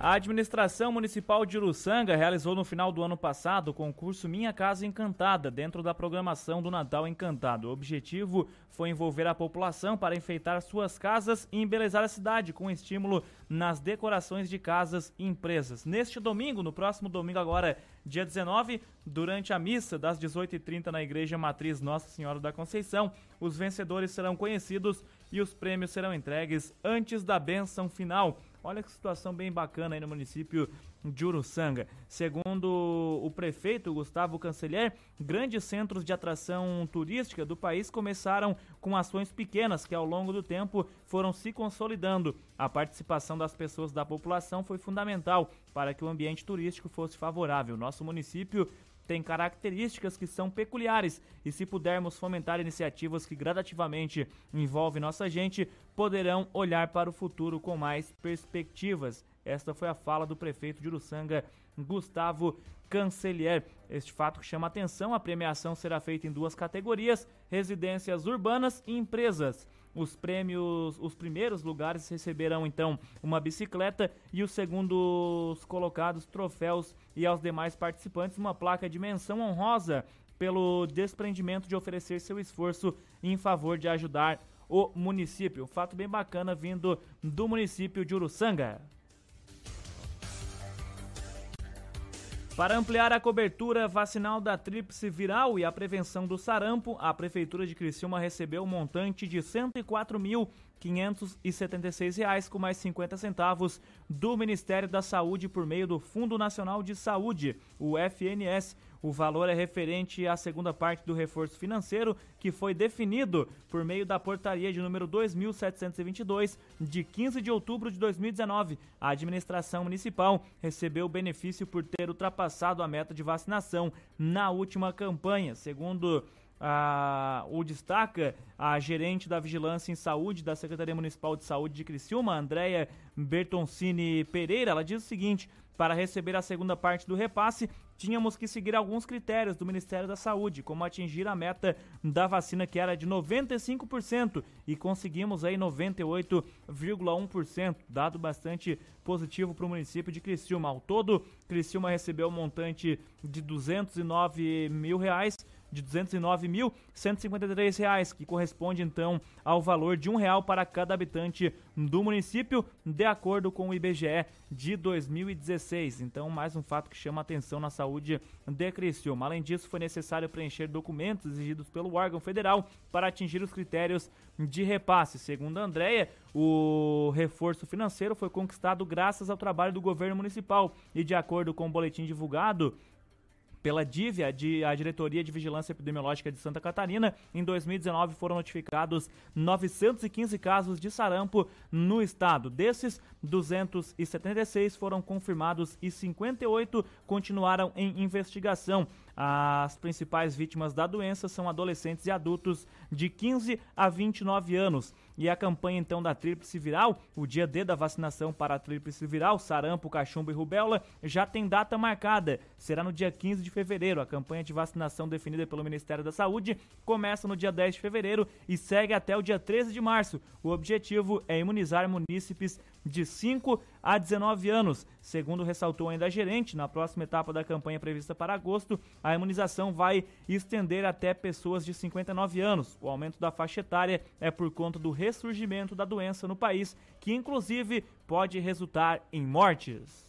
A administração municipal de Uruçanga realizou no final do ano passado o concurso Minha Casa Encantada, dentro da programação do Natal Encantado. O objetivo foi envolver a população para enfeitar suas casas e embelezar a cidade com estímulo nas decorações de casas e empresas. Neste domingo, no próximo domingo agora, dia 19, durante a missa das 18h30 na Igreja Matriz Nossa Senhora da Conceição, os vencedores serão conhecidos e os prêmios serão entregues antes da benção final. Olha que situação bem bacana aí no município de Uruçanga. Segundo o prefeito Gustavo Canceler, grandes centros de atração turística do país começaram com ações pequenas que ao longo do tempo foram se consolidando. A participação das pessoas da população foi fundamental para que o ambiente turístico fosse favorável. Nosso município tem características que são peculiares e se pudermos fomentar iniciativas que gradativamente envolvem nossa gente, poderão olhar para o futuro com mais perspectivas. Esta foi a fala do prefeito de Uruçanga, Gustavo Cancelier. Este fato chama atenção, a premiação será feita em duas categorias: residências urbanas e empresas. Os prêmios, os primeiros lugares receberão então uma bicicleta e os segundos colocados troféus e aos demais participantes uma placa de menção honrosa pelo desprendimento de oferecer seu esforço em favor de ajudar o município. Fato bem bacana vindo do município de Uruçanga. Para ampliar a cobertura vacinal da tríplice viral e a prevenção do sarampo, a Prefeitura de Criciúma recebeu um montante de 104.576 reais com mais 50 centavos do Ministério da Saúde por meio do Fundo Nacional de Saúde, o FNS. O valor é referente à segunda parte do reforço financeiro que foi definido por meio da portaria de número 2722 de 15 de outubro de 2019. A administração municipal recebeu o benefício por ter ultrapassado a meta de vacinação na última campanha, segundo a, o destaca a gerente da Vigilância em Saúde da Secretaria Municipal de Saúde de Criciúma, Andréia Bertoncini Pereira. Ela diz o seguinte: para receber a segunda parte do repasse, tínhamos que seguir alguns critérios do Ministério da Saúde, como atingir a meta da vacina que era de 95% e conseguimos aí 98,1%, dado bastante positivo para o município de Criciúma. Ao todo, Criciúma recebeu um montante de 209 mil reais de 209.153 reais, que corresponde então ao valor de um real para cada habitante do município, de acordo com o IBGE de 2016. Então, mais um fato que chama atenção na saúde de Criciúma. Além disso, foi necessário preencher documentos exigidos pelo órgão federal para atingir os critérios de repasse. Segundo a Andrea, o reforço financeiro foi conquistado graças ao trabalho do governo municipal e de acordo com o boletim divulgado pela DIV, a, Diretoria de Vigilância Epidemiológica de Santa Catarina. Em 2019 foram notificados 915 casos de sarampo no estado. Desses, 276 foram confirmados e 58 continuaram em investigação. As principais vítimas da doença são adolescentes e adultos de 15 a 29 anos. E a campanha então da tríplice viral, o dia D da vacinação para a tríplice viral, sarampo, cachumba e rubéola, já tem data marcada. Será no dia 15 de fevereiro. A campanha de vacinação definida pelo Ministério da Saúde começa no dia 10 de fevereiro e segue até o dia 13 de março. O objetivo é imunizar munícipes de 5 a 19 anos. Segundo ressaltou ainda a gerente, na próxima etapa da campanha prevista para agosto, a imunização vai estender até pessoas de 59 anos. O aumento da faixa etária é por conta do ressurgimento da doença no país, que inclusive pode resultar em mortes.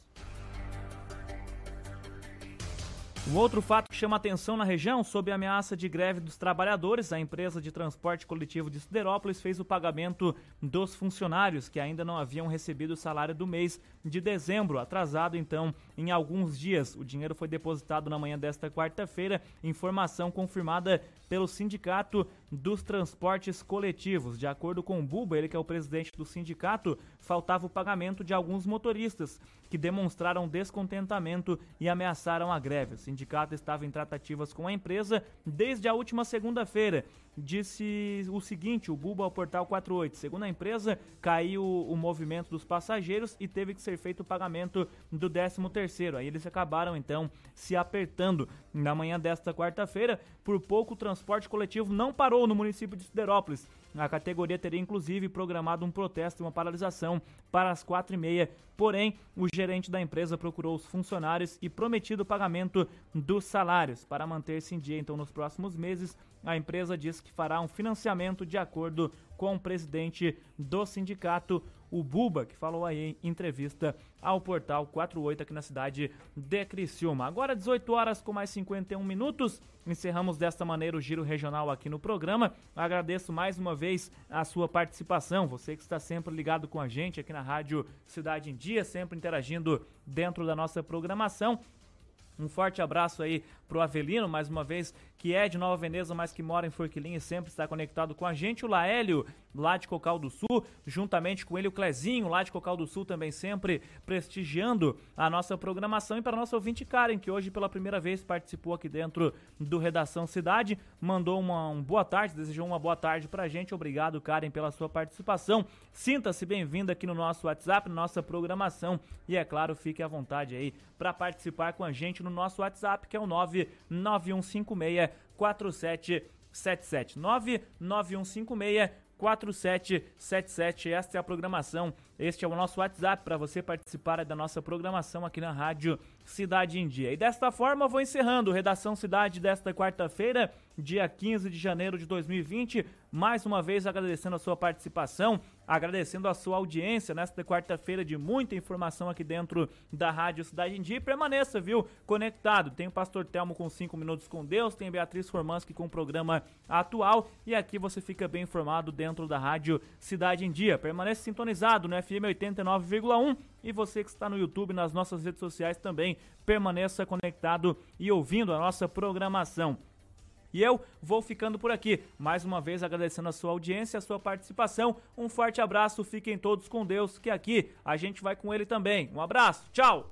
Um outro fato que chama atenção na região, sob a ameaça de greve dos trabalhadores, a empresa de transporte coletivo de Siderópolis fez o pagamento dos funcionários que ainda não haviam recebido o salário do mês de dezembro, atrasado então em alguns dias. O dinheiro foi depositado na manhã desta quarta-feira, informação confirmada pelo Sindicato dos Transportes Coletivos. De acordo com o Buba, ele que é o presidente do sindicato, faltava o pagamento de alguns motoristas que demonstraram descontentamento e ameaçaram a greve. Sindicato estava em tratativas com a empresa desde a última segunda-feira. Disse o seguinte, o Buba ao Portal 48. Segundo a empresa, caiu o movimento dos passageiros e teve que ser feito o pagamento do 13 terceiro. Aí eles acabaram então se apertando. Na manhã desta quarta-feira, por pouco o transporte coletivo não parou no município de Siderópolis. A categoria teria inclusive programado um protesto e uma paralisação para as quatro e meia. Porém, o gerente da empresa procurou os funcionários e prometido o pagamento dos salários. Para manter-se em dia, então, nos próximos meses, a empresa diz que fará um financiamento de acordo com o presidente do sindicato, o Buba, que falou aí em entrevista ao portal 48 aqui na cidade de Criciúma. Agora 18 horas com mais 51 minutos. Encerramos desta maneira o giro regional aqui no programa. Agradeço mais uma vez a sua participação, você que está sempre ligado com a gente aqui na Rádio Cidade em Dia, sempre interagindo dentro da nossa programação. Um forte abraço aí pro Avelino, mais uma vez, que é de Nova Veneza, mas que mora em Forquilinha e sempre está conectado com a gente. O Laélio, lá de Cocal do Sul, juntamente com ele o Clezinho, lá de Cocal do Sul, também sempre prestigiando a nossa programação. E para nosso ouvinte Karen, que hoje pela primeira vez participou aqui dentro do Redação Cidade, mandou uma um boa tarde, desejou uma boa tarde pra gente. Obrigado, Karen, pela sua participação. Sinta-se bem-vinda aqui no nosso WhatsApp, nossa programação. E é claro, fique à vontade aí para participar com a gente no nosso WhatsApp, que é o 99156 4777 99156 4777. Esta é a programação. Este é o nosso WhatsApp para você participar da nossa programação aqui na Rádio Cidade em Dia. E desta forma, vou encerrando Redação Cidade desta quarta-feira, dia 15 de janeiro de 2020. Mais uma vez agradecendo a sua participação, agradecendo a sua audiência nesta quarta-feira de muita informação aqui dentro da Rádio Cidade em Dia. E permaneça, viu, conectado. Tem o Pastor Telmo com 5 minutos com Deus, tem Beatriz Formanski com o programa atual. E aqui você fica bem informado dentro da Rádio Cidade em Dia. Permaneça sintonizado no FM 89,1 e você que está no YouTube, nas nossas redes sociais também, permaneça conectado e ouvindo a nossa programação. E eu vou ficando por aqui, mais uma vez agradecendo a sua audiência, a sua participação. Um forte abraço, fiquem todos com Deus, que aqui a gente vai com ele também. Um abraço, tchau!